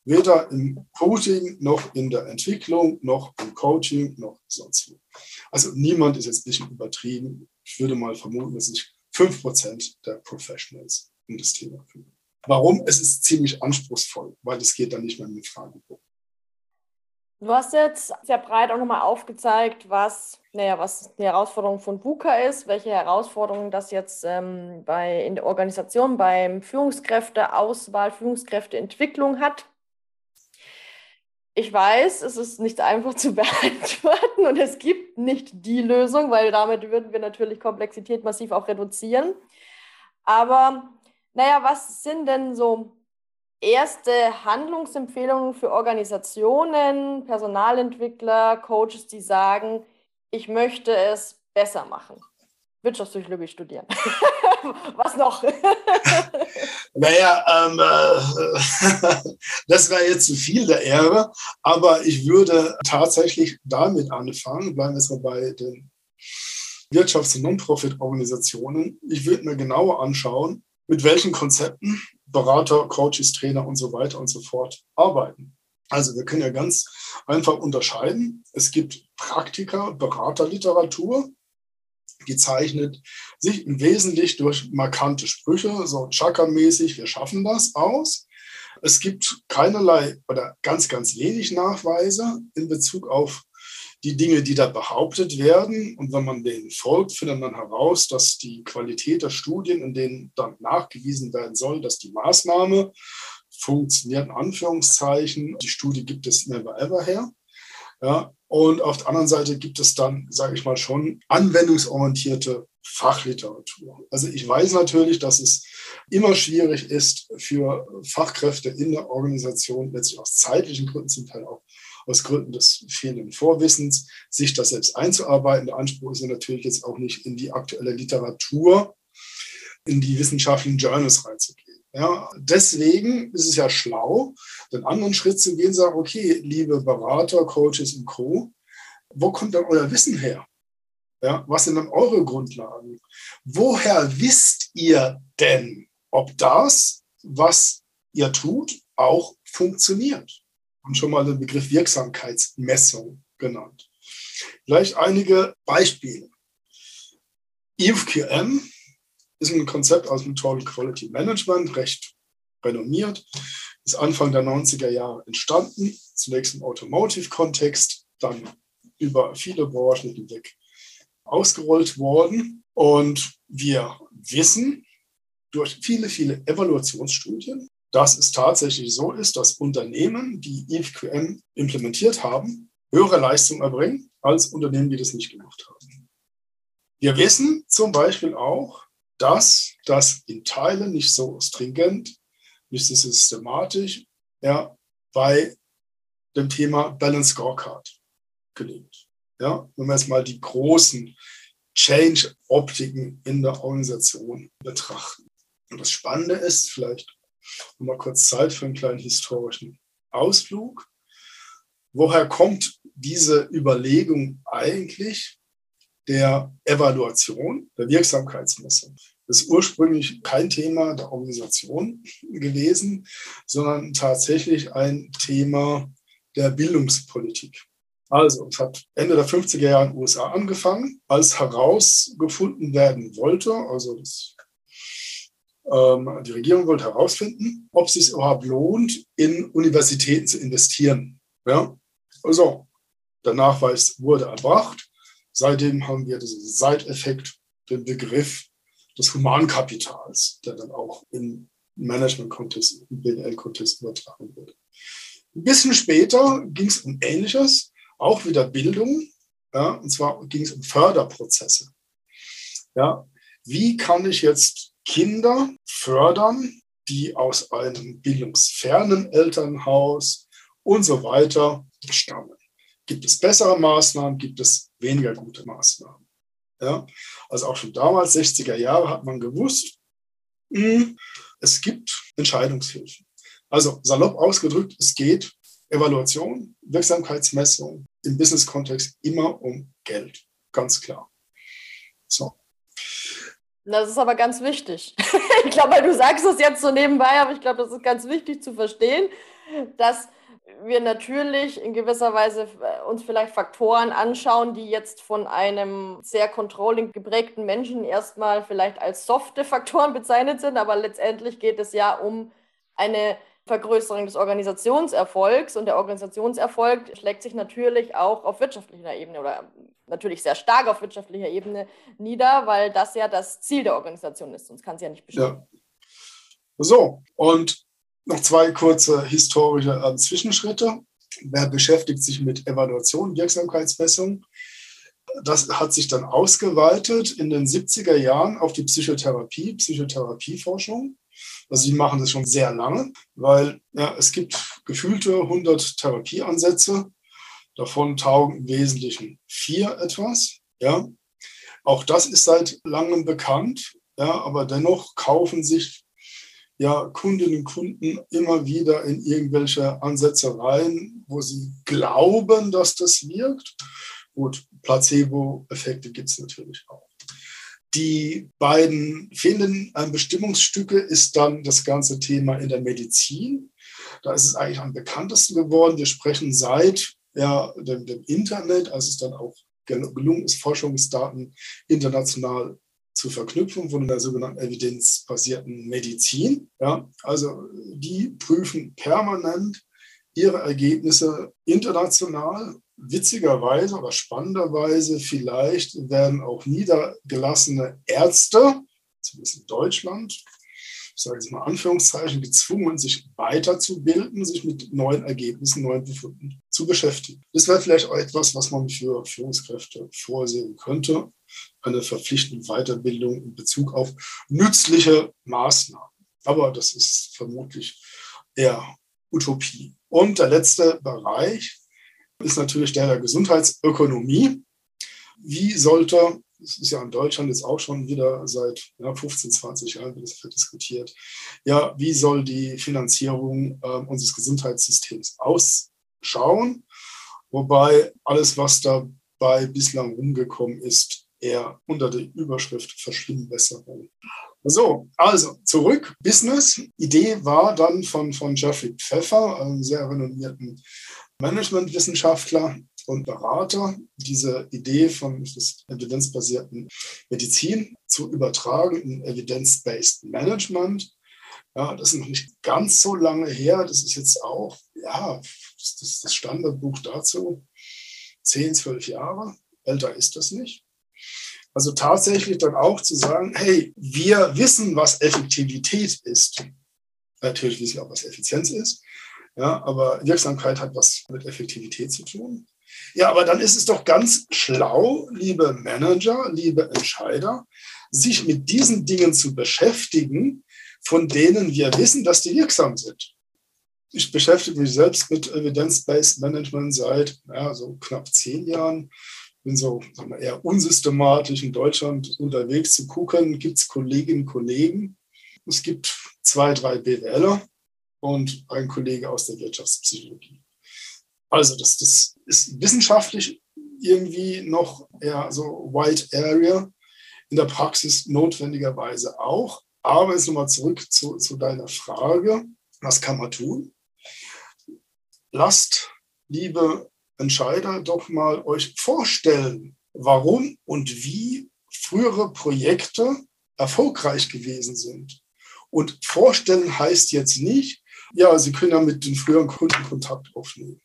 Weder im Coaching noch in der Entwicklung, noch im Coaching, noch sonst wo. Also niemand ist jetzt nicht übertrieben. Ich würde mal vermuten, dass sich 5% der Professionals um das Thema kümmern. Warum? Es ist ziemlich anspruchsvoll, weil es geht dann nicht mehr mit Fragebogen. Du hast jetzt sehr breit auch nochmal aufgezeigt, was, naja, was die Herausforderung von VUCA ist, welche Herausforderungen das jetzt ähm, bei, in der Organisation beim Führungskräfteauswahl, Führungskräfteentwicklung hat. Ich weiß, es ist nicht einfach zu beantworten und es gibt nicht die Lösung, weil damit würden wir natürlich Komplexität massiv auch reduzieren. Aber naja, was sind denn so erste Handlungsempfehlungen für Organisationen, Personalentwickler, Coaches, die sagen, ich möchte es besser machen? Wirtschaftspsychologie studieren. Was noch? naja, ähm, äh, das wäre jetzt zu viel der Ehre, aber ich würde tatsächlich damit anfangen, bleiben wir bei den Wirtschafts- und Non-Profit-Organisationen. Ich würde mir genauer anschauen, mit welchen Konzepten Berater, Coaches, Trainer und so weiter und so fort arbeiten. Also wir können ja ganz einfach unterscheiden. Es gibt Praktiker, Beraterliteratur, die zeichnet sich im Wesentlichen durch markante Sprüche, so Chakra-mäßig, wir schaffen das aus. Es gibt keinerlei oder ganz, ganz wenig Nachweise in Bezug auf die Dinge, die da behauptet werden. Und wenn man denen folgt, findet man heraus, dass die Qualität der Studien, in denen dann nachgewiesen werden soll, dass die Maßnahme funktioniert, in Anführungszeichen. Die Studie gibt es never ever her. Ja, und auf der anderen Seite gibt es dann, sage ich mal, schon anwendungsorientierte Fachliteratur. Also ich weiß natürlich, dass es immer schwierig ist für Fachkräfte in der Organisation, letztlich aus zeitlichen Gründen, zum Teil auch aus Gründen des fehlenden Vorwissens, sich das selbst einzuarbeiten. Der Anspruch ist natürlich jetzt auch nicht in die aktuelle Literatur, in die wissenschaftlichen Journals reinzugehen. Ja, deswegen ist es ja schlau, den anderen Schritt zu gehen, sagen, okay, liebe Berater, Coaches und Co., wo kommt dann euer Wissen her? Ja, was sind dann eure Grundlagen? Woher wisst ihr denn, ob das, was ihr tut, auch funktioniert? Haben schon mal den Begriff Wirksamkeitsmessung genannt. Vielleicht einige Beispiele. EFQM ist ein Konzept aus dem Total Quality Management, recht renommiert, ist Anfang der 90er Jahre entstanden, zunächst im Automotive-Kontext, dann über viele Branchen hinweg ausgerollt worden. Und wir wissen durch viele, viele Evaluationsstudien, dass es tatsächlich so ist, dass Unternehmen, die EFQM implementiert haben, höhere Leistung erbringen als Unternehmen, die das nicht gemacht haben. Wir wissen zum Beispiel auch, dass das in Teilen nicht so stringent, nicht so systematisch ja, bei dem Thema Balance Scorecard gelingt. Ja, wenn wir jetzt mal die großen Change-Optiken in der Organisation betrachten. Und das Spannende ist, vielleicht mal kurz Zeit für einen kleinen historischen Ausflug. Woher kommt diese Überlegung eigentlich der Evaluation, der Wirksamkeitsmessung? Das ist ursprünglich kein Thema der Organisation gewesen, sondern tatsächlich ein Thema der Bildungspolitik. Also, es hat Ende der 50er Jahre in den USA angefangen, als herausgefunden werden wollte, also das die Regierung wollte herausfinden, ob es sich überhaupt lohnt, in Universitäten zu investieren. Ja? Also, der Nachweis wurde erbracht. Seitdem haben wir diesen Seiteffekt, den Begriff des Humankapitals, der dann auch im Management-Kontext, im BWL-Kontext übertragen wurde. Ein bisschen später ging es um Ähnliches, auch wieder Bildung, ja, und zwar ging es um Förderprozesse. Ja, wie kann ich jetzt Kinder fördern, die aus einem bildungsfernen Elternhaus und so weiter stammen. Gibt es bessere Maßnahmen, gibt es weniger gute Maßnahmen. Ja? Also auch schon damals, 60er Jahre, hat man gewusst, hm, es gibt Entscheidungshilfen. Also salopp ausgedrückt, es geht Evaluation, Wirksamkeitsmessung im Business-Kontext immer um Geld. Ganz klar. So. Das ist aber ganz wichtig. ich glaube, weil du sagst es jetzt so nebenbei, aber ich glaube, das ist ganz wichtig zu verstehen, dass wir natürlich in gewisser Weise äh, uns vielleicht Faktoren anschauen, die jetzt von einem sehr controlling geprägten Menschen erstmal vielleicht als softe Faktoren bezeichnet sind, aber letztendlich geht es ja um eine Vergrößerung des Organisationserfolgs und der Organisationserfolg schlägt sich natürlich auch auf wirtschaftlicher Ebene oder natürlich sehr stark auf wirtschaftlicher Ebene nieder, weil das ja das Ziel der Organisation ist, sonst kann sie ja nicht bestehen. Ja. So, und noch zwei kurze historische äh, Zwischenschritte. Wer beschäftigt sich mit Evaluation, Wirksamkeitsmessung? Das hat sich dann ausgeweitet in den 70er Jahren auf die Psychotherapie, Psychotherapieforschung. Also die machen das schon sehr lange, weil ja, es gibt gefühlte 100 Therapieansätze, davon taugen im Wesentlichen vier etwas. Ja. Auch das ist seit langem bekannt, ja, aber dennoch kaufen sich ja, Kundinnen und Kunden immer wieder in irgendwelche Ansätze rein, wo sie glauben, dass das wirkt. Gut, Placebo-Effekte gibt es natürlich auch. Die beiden fehlenden Bestimmungsstücke ist dann das ganze Thema in der Medizin. Da ist es eigentlich am bekanntesten geworden. Wir sprechen seit ja, dem, dem Internet, als es dann auch gelungen ist, Forschungsdaten international zu verknüpfen von der sogenannten evidenzbasierten Medizin. Ja, also die prüfen permanent ihre Ergebnisse international witzigerweise oder spannenderweise vielleicht werden auch niedergelassene Ärzte, zumindest in Deutschland, ich sage jetzt mal Anführungszeichen, gezwungen, sich weiterzubilden, sich mit neuen Ergebnissen, neuen Befunden zu beschäftigen. Das wäre vielleicht auch etwas, was man für Führungskräfte vorsehen könnte, eine verpflichtende Weiterbildung in Bezug auf nützliche Maßnahmen. Aber das ist vermutlich eher Utopie. Und der letzte Bereich ist natürlich der der Gesundheitsökonomie. Wie sollte das ist ja in Deutschland jetzt auch schon wieder seit ja, 15, 20 Jahren wird das diskutiert. Ja, wie soll die Finanzierung äh, unseres Gesundheitssystems ausschauen? Wobei alles, was dabei bislang rumgekommen ist, eher unter der Überschrift Verschwindbesserung. So, also zurück. Business. Idee war dann von, von Jeffrey Pfeffer, einem sehr renommierten Managementwissenschaftler, und Berater, diese Idee von evidenzbasierten Medizin zu übertragen in Evidence-Based Management. Ja, das ist noch nicht ganz so lange her. Das ist jetzt auch, ja, das ist das Standardbuch dazu. Zehn, zwölf Jahre. Älter ist das nicht. Also tatsächlich dann auch zu sagen, hey, wir wissen, was Effektivität ist. Natürlich wissen wir auch, was Effizienz ist. Ja, aber Wirksamkeit hat was mit Effektivität zu tun. Ja, aber dann ist es doch ganz schlau, liebe Manager, liebe Entscheider, sich mit diesen Dingen zu beschäftigen, von denen wir wissen, dass die wirksam sind. Ich beschäftige mich selbst mit Evidence-Based Management seit ja, so knapp zehn Jahren. Bin so wir, eher unsystematisch in Deutschland unterwegs zu gucken, gibt es Kolleginnen und Kollegen. Es gibt zwei, drei BWLer und ein Kollege aus der Wirtschaftspsychologie. Also das, das ist wissenschaftlich irgendwie noch eher so White Area, in der Praxis notwendigerweise auch. Aber jetzt nochmal zurück zu, zu deiner Frage, was kann man tun? Lasst, liebe Entscheider, doch mal euch vorstellen, warum und wie frühere Projekte erfolgreich gewesen sind. Und vorstellen heißt jetzt nicht, ja, Sie können ja mit den früheren Kunden Kontakt aufnehmen.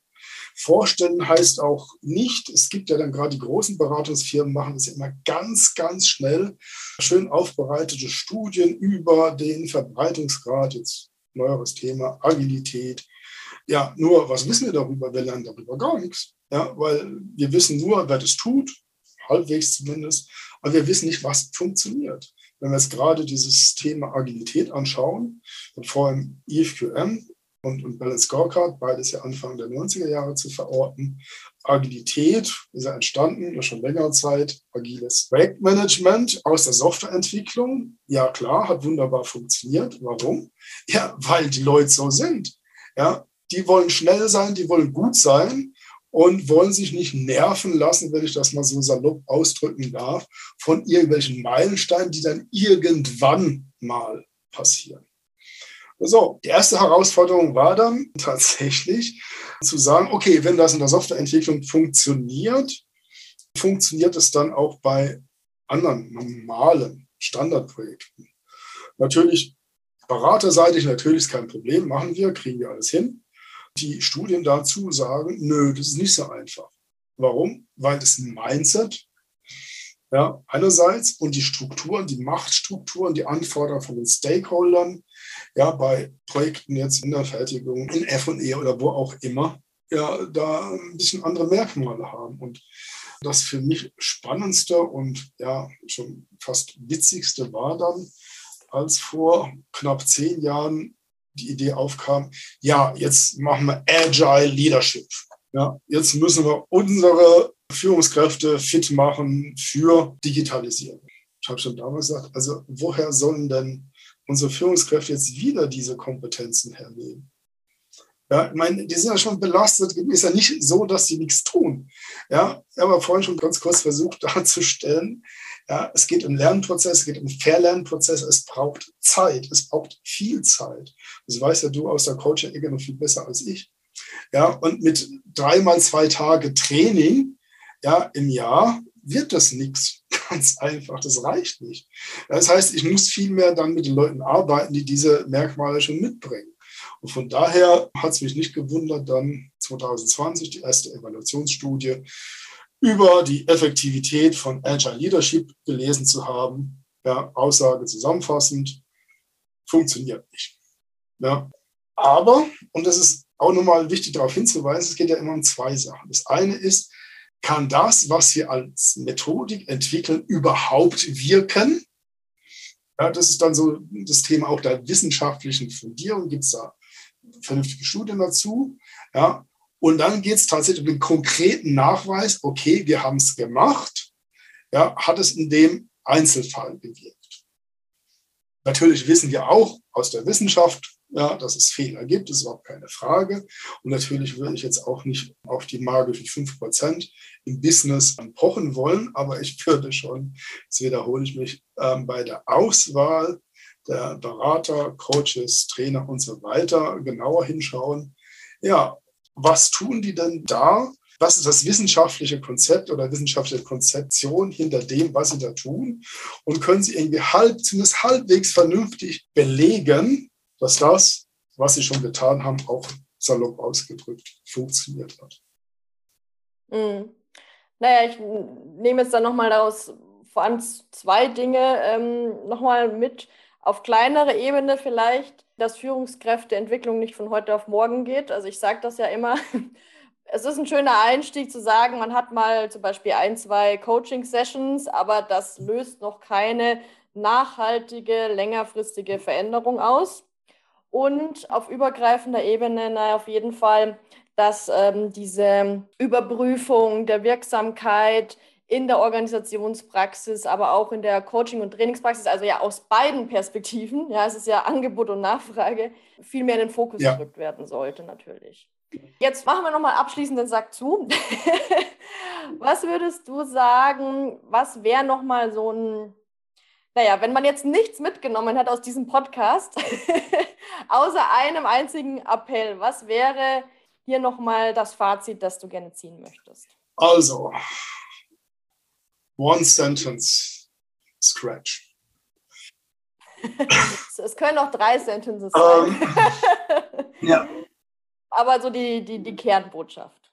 Vorstellen heißt auch nicht, es gibt ja dann gerade die großen Beratungsfirmen, machen das ja immer ganz, ganz schnell, schön aufbereitete Studien über den Verbreitungsgrad, jetzt neueres Thema, Agilität. Ja, nur was wissen wir darüber? Wir lernen darüber gar nichts. Ja, weil wir wissen nur, wer das tut, halbwegs zumindest, aber wir wissen nicht, was funktioniert. Wenn wir jetzt gerade dieses Thema Agilität anschauen, und vor allem IFQM, und, und Balance Scorecard, beides ja Anfang der 90er Jahre zu verorten. Agilität ist ja entstanden, ja schon längere Zeit. Agiles Projektmanagement aus der Softwareentwicklung. Ja, klar, hat wunderbar funktioniert. Warum? Ja, weil die Leute so sind. Ja, die wollen schnell sein, die wollen gut sein und wollen sich nicht nerven lassen, wenn ich das mal so salopp ausdrücken darf, von irgendwelchen Meilensteinen, die dann irgendwann mal passieren. So, die erste Herausforderung war dann tatsächlich zu sagen, okay, wenn das in der Softwareentwicklung funktioniert, funktioniert es dann auch bei anderen normalen Standardprojekten. Natürlich beraterseitig, natürlich ist kein Problem, machen wir, kriegen wir alles hin. Die Studien dazu sagen, nö, das ist nicht so einfach. Warum? Weil es ein Mindset ja, einerseits und die Strukturen, die Machtstrukturen, die Anforderungen von den Stakeholdern, ja, bei Projekten jetzt in der Fertigung, in F&E oder wo auch immer, ja, da ein bisschen andere Merkmale haben. Und das für mich spannendste und ja, schon fast witzigste war dann, als vor knapp zehn Jahren die Idee aufkam, ja, jetzt machen wir Agile Leadership. Ja, jetzt müssen wir unsere Führungskräfte fit machen für Digitalisierung. Ich habe schon damals gesagt, also woher sollen denn unsere Führungskräfte jetzt wieder diese Kompetenzen hernehmen? Ja, ich meine, die sind ja schon belastet. Es ist ja nicht so, dass sie nichts tun. Ja, ich habe vorhin schon ganz kurz versucht darzustellen, ja, es geht um Lernprozess, es geht um Verlernprozess, es braucht Zeit, es braucht viel Zeit. Das weißt ja du aus der Coaching-Ecke noch viel besser als ich. Ja, und mit dreimal zwei Tage Training ja, im Jahr wird das nichts. Ganz einfach, das reicht nicht. Das heißt, ich muss viel mehr dann mit den Leuten arbeiten, die diese Merkmale schon mitbringen. Und von daher hat es mich nicht gewundert, dann 2020 die erste Evaluationsstudie über die Effektivität von Agile Leadership gelesen zu haben. Ja, Aussage zusammenfassend, funktioniert nicht. Ja, aber, und das ist auch nochmal wichtig darauf hinzuweisen, es geht ja immer um zwei Sachen. Das eine ist, kann das, was wir als Methodik entwickeln, überhaupt wirken? Ja, das ist dann so das Thema auch der wissenschaftlichen Fundierung. Gibt es da vernünftige Studien dazu? Ja, und dann geht es tatsächlich um den konkreten Nachweis, okay, wir haben es gemacht, ja, hat es in dem Einzelfall gewirkt. Natürlich wissen wir auch aus der Wissenschaft, ja, dass es Fehler gibt, ist überhaupt keine Frage. Und natürlich würde ich jetzt auch nicht auf die magischen 5% im Business pochen wollen, aber ich würde schon, jetzt wiederhole ich mich, ähm, bei der Auswahl der Berater, Coaches, Trainer und so weiter genauer hinschauen. Ja, was tun die denn da? Was ist das wissenschaftliche Konzept oder wissenschaftliche Konzeption hinter dem, was sie da tun? Und können sie irgendwie halb, zumindest halbwegs vernünftig belegen, dass das, was sie schon getan haben, auch salopp ausgedrückt funktioniert hat. Mhm. Naja, ich nehme jetzt dann nochmal daraus vor allem zwei Dinge ähm, nochmal mit. Auf kleinere Ebene vielleicht, dass Führungskräfteentwicklung nicht von heute auf morgen geht. Also ich sage das ja immer. Es ist ein schöner Einstieg zu sagen, man hat mal zum Beispiel ein, zwei Coaching-Sessions, aber das löst noch keine nachhaltige, längerfristige Veränderung aus. Und auf übergreifender Ebene, naja, auf jeden Fall, dass ähm, diese Überprüfung der Wirksamkeit in der Organisationspraxis, aber auch in der Coaching- und Trainingspraxis, also ja aus beiden Perspektiven, ja, es ist ja Angebot und Nachfrage, viel mehr in den Fokus ja. gerückt werden sollte natürlich. Jetzt machen wir nochmal abschließend den Sack zu. was würdest du sagen, was wäre nochmal so ein naja, wenn man jetzt nichts mitgenommen hat aus diesem Podcast, außer einem einzigen Appell, was wäre hier nochmal das Fazit, das du gerne ziehen möchtest? Also, One Sentence Scratch. es können auch drei Sentences sein. Um, ähm, ja. Aber so die, die, die Kernbotschaft.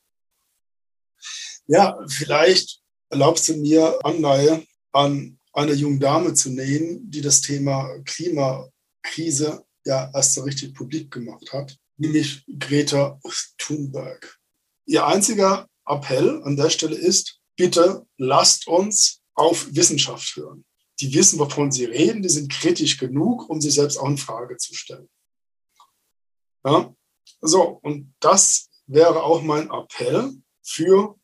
Ja, vielleicht erlaubst du mir Anleihe an eine junge Dame zu nehmen, die das Thema Klimakrise ja erst so richtig publik gemacht hat, nämlich Greta Thunberg. Ihr einziger Appell an der Stelle ist, bitte lasst uns auf Wissenschaft hören. Die wissen, wovon sie reden, die sind kritisch genug, um sich selbst auch in Frage zu stellen. Ja? So, und das wäre auch mein Appell für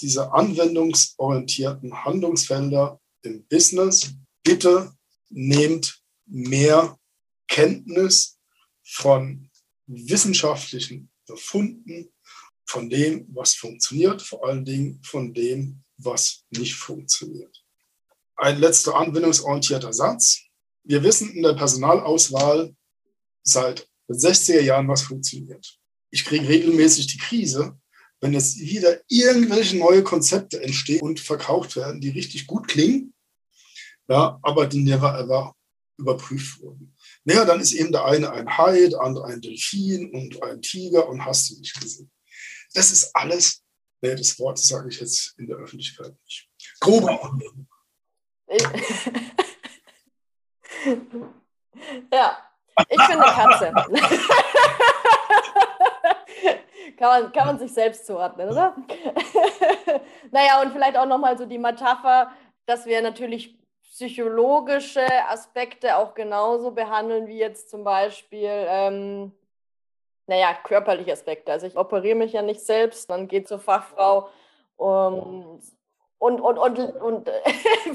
diese anwendungsorientierten Handlungsfelder im Business, bitte nehmt mehr Kenntnis von wissenschaftlichen Befunden, von dem, was funktioniert, vor allen Dingen von dem, was nicht funktioniert. Ein letzter anwendungsorientierter Satz. Wir wissen in der Personalauswahl seit den 60er Jahren, was funktioniert. Ich kriege regelmäßig die Krise, wenn jetzt wieder irgendwelche neue Konzepte entstehen und verkauft werden, die richtig gut klingen, ja, aber die never ever überprüft wurden. Naja, dann ist eben der eine ein Hai, der andere ein Delfin und ein Tiger und hast du nicht gesehen. Das ist alles, nee, das Wort sage ich jetzt in der Öffentlichkeit nicht. Grobe ja, ich finde Katze. kann, man, kann man sich selbst zuordnen, oder? naja, und vielleicht auch nochmal so die Metapher, dass wir natürlich psychologische Aspekte auch genauso behandeln wie jetzt zum Beispiel, ähm, naja, körperliche Aspekte. Also ich operiere mich ja nicht selbst, dann geht zur Fachfrau um, und, und, und, und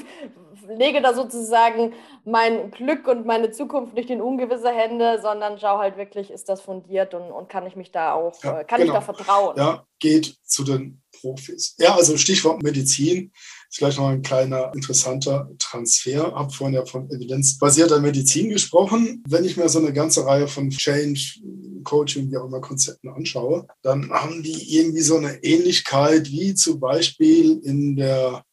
lege da sozusagen mein Glück und meine Zukunft nicht in ungewisse Hände, sondern schau halt wirklich, ist das fundiert und, und kann ich mich da auch, ja, kann genau. ich da vertrauen? Ja, geht zu den Profis. Ja, also Stichwort Medizin Vielleicht noch ein kleiner interessanter Transfer. Ich habe vorhin ja von evidenzbasierter Medizin gesprochen. Wenn ich mir so eine ganze Reihe von Change, Coaching, wie auch immer Konzepten anschaue, dann haben die irgendwie so eine Ähnlichkeit wie zum Beispiel in der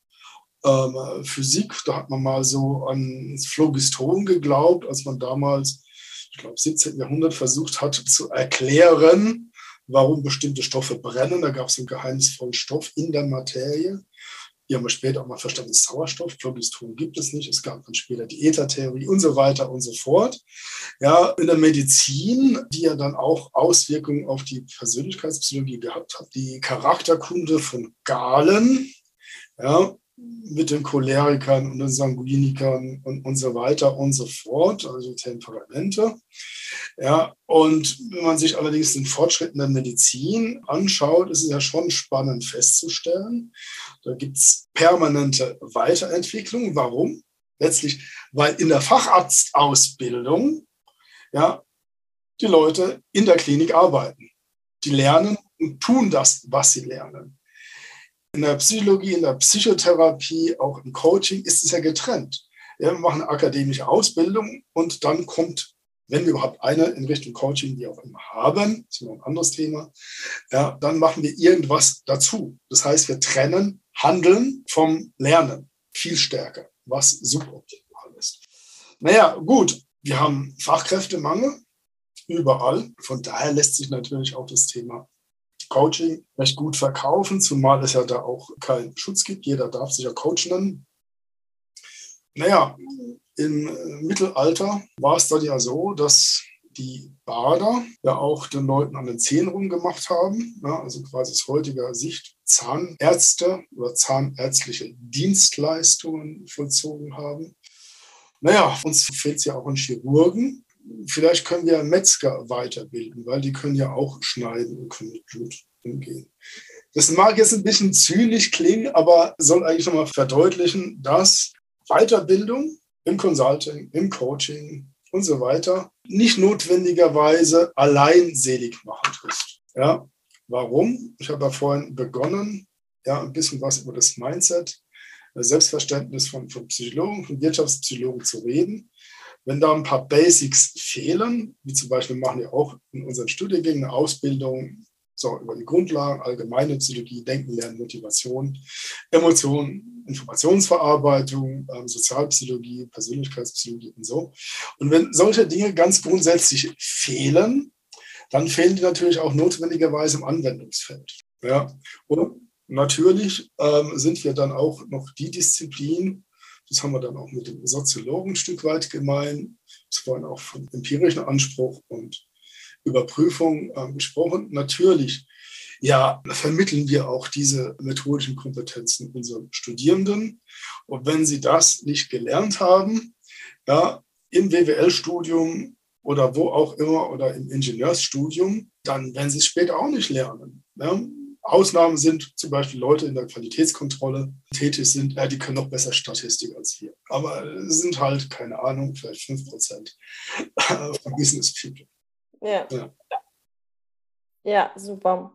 ähm, Physik. Da hat man mal so an Phlogiston geglaubt, als man damals, ich glaube, 17. Jahrhundert versucht hat zu erklären, warum bestimmte Stoffe brennen. Da gab es einen geheimnisvollen Stoff in der Materie. Die haben wir später auch mal verstanden, Sauerstoff, Phlogiston gibt es nicht. Es gab dann später die Äthertheorie und so weiter und so fort. Ja, in der Medizin, die ja dann auch Auswirkungen auf die Persönlichkeitspsychologie gehabt hat, die Charakterkunde von Galen, ja, mit den Cholerikern und den Sanguinikern und, und so weiter und so fort, also Temperamente. Ja, und wenn man sich allerdings den Fortschritten der Medizin anschaut, ist es ja schon spannend festzustellen. Da gibt es permanente Weiterentwicklung. Warum? Letztlich, weil in der Facharztausbildung ja, die Leute in der Klinik arbeiten. Die lernen und tun das, was sie lernen in der Psychologie, in der Psychotherapie, auch im Coaching ist es ja getrennt. Ja, wir machen eine akademische Ausbildung und dann kommt, wenn wir überhaupt eine in Richtung Coaching, die auch immer haben, das ist noch ein anderes Thema, ja, dann machen wir irgendwas dazu. Das heißt, wir trennen Handeln vom Lernen viel stärker, was suboptimal ist. Naja, gut, wir haben Fachkräftemangel überall. Von daher lässt sich natürlich auch das Thema Coaching recht gut verkaufen, zumal es ja da auch keinen Schutz gibt. Jeder darf sich ja Coach nennen. Naja, im Mittelalter war es dann ja so, dass die Bader ja auch den Leuten an den Zähnen rumgemacht haben, ja, also quasi aus heutiger Sicht Zahnärzte oder zahnärztliche Dienstleistungen vollzogen haben. Naja, uns fehlt es ja auch an Chirurgen, vielleicht können wir Metzger weiterbilden, weil die können ja auch schneiden und können mit Blut umgehen. Das mag jetzt ein bisschen zynisch klingen, aber soll eigentlich nochmal verdeutlichen, dass Weiterbildung im Consulting, im Coaching und so weiter nicht notwendigerweise allein selig machend ist. Ja, warum? Ich habe ja vorhin begonnen, ja, ein bisschen was über das Mindset, das Selbstverständnis von, von Psychologen, von Wirtschaftspsychologen zu reden. Wenn da ein paar Basics fehlen, wie zum Beispiel machen wir auch in unseren Studiengängen eine Ausbildung so, über die Grundlagen, allgemeine Psychologie, Denken, Lernen, Motivation, Emotionen, Informationsverarbeitung, ähm, Sozialpsychologie, Persönlichkeitspsychologie und so. Und wenn solche Dinge ganz grundsätzlich fehlen, dann fehlen die natürlich auch notwendigerweise im Anwendungsfeld. Ja. Und natürlich ähm, sind wir dann auch noch die Disziplin, das haben wir dann auch mit dem Soziologen ein Stück weit gemein. Es vorhin auch vom empirischen Anspruch und Überprüfung äh, gesprochen. Natürlich, ja, vermitteln wir auch diese methodischen Kompetenzen unseren Studierenden. Und wenn sie das nicht gelernt haben, ja, im WWL-Studium oder wo auch immer oder im Ingenieursstudium, dann werden sie es später auch nicht lernen. Ja. Ausnahmen sind zum Beispiel Leute in der Qualitätskontrolle tätig sind, ja, die können noch besser Statistik als wir. Aber es sind halt, keine Ahnung, vielleicht 5 Prozent von Business People. Ja. ja. Ja, super.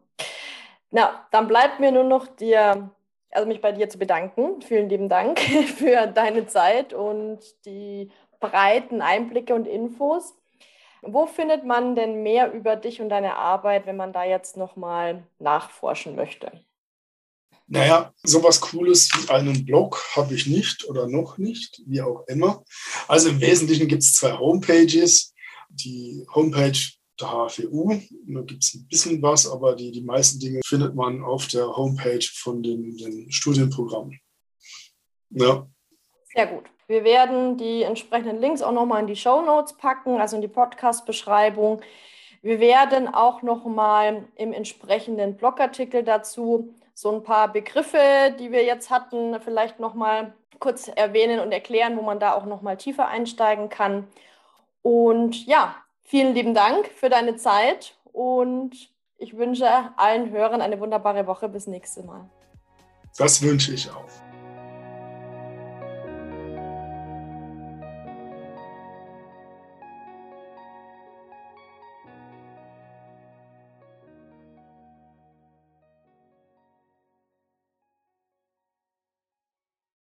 Na, dann bleibt mir nur noch dir, also mich bei dir zu bedanken. Vielen lieben Dank für deine Zeit und die breiten Einblicke und Infos. Wo findet man denn mehr über dich und deine Arbeit, wenn man da jetzt nochmal nachforschen möchte? Naja, sowas Cooles wie einen Blog habe ich nicht oder noch nicht, wie auch immer. Also im Wesentlichen gibt es zwei Homepages. Die Homepage der HFU, da gibt es ein bisschen was, aber die, die meisten Dinge findet man auf der Homepage von den, den Studienprogrammen. Ja. Sehr gut. Wir werden die entsprechenden Links auch nochmal in die Show Notes packen, also in die Podcast-Beschreibung. Wir werden auch nochmal im entsprechenden Blogartikel dazu so ein paar Begriffe, die wir jetzt hatten, vielleicht nochmal kurz erwähnen und erklären, wo man da auch nochmal tiefer einsteigen kann. Und ja, vielen lieben Dank für deine Zeit und ich wünsche allen Hörern eine wunderbare Woche. Bis nächste Mal. Das wünsche ich auch.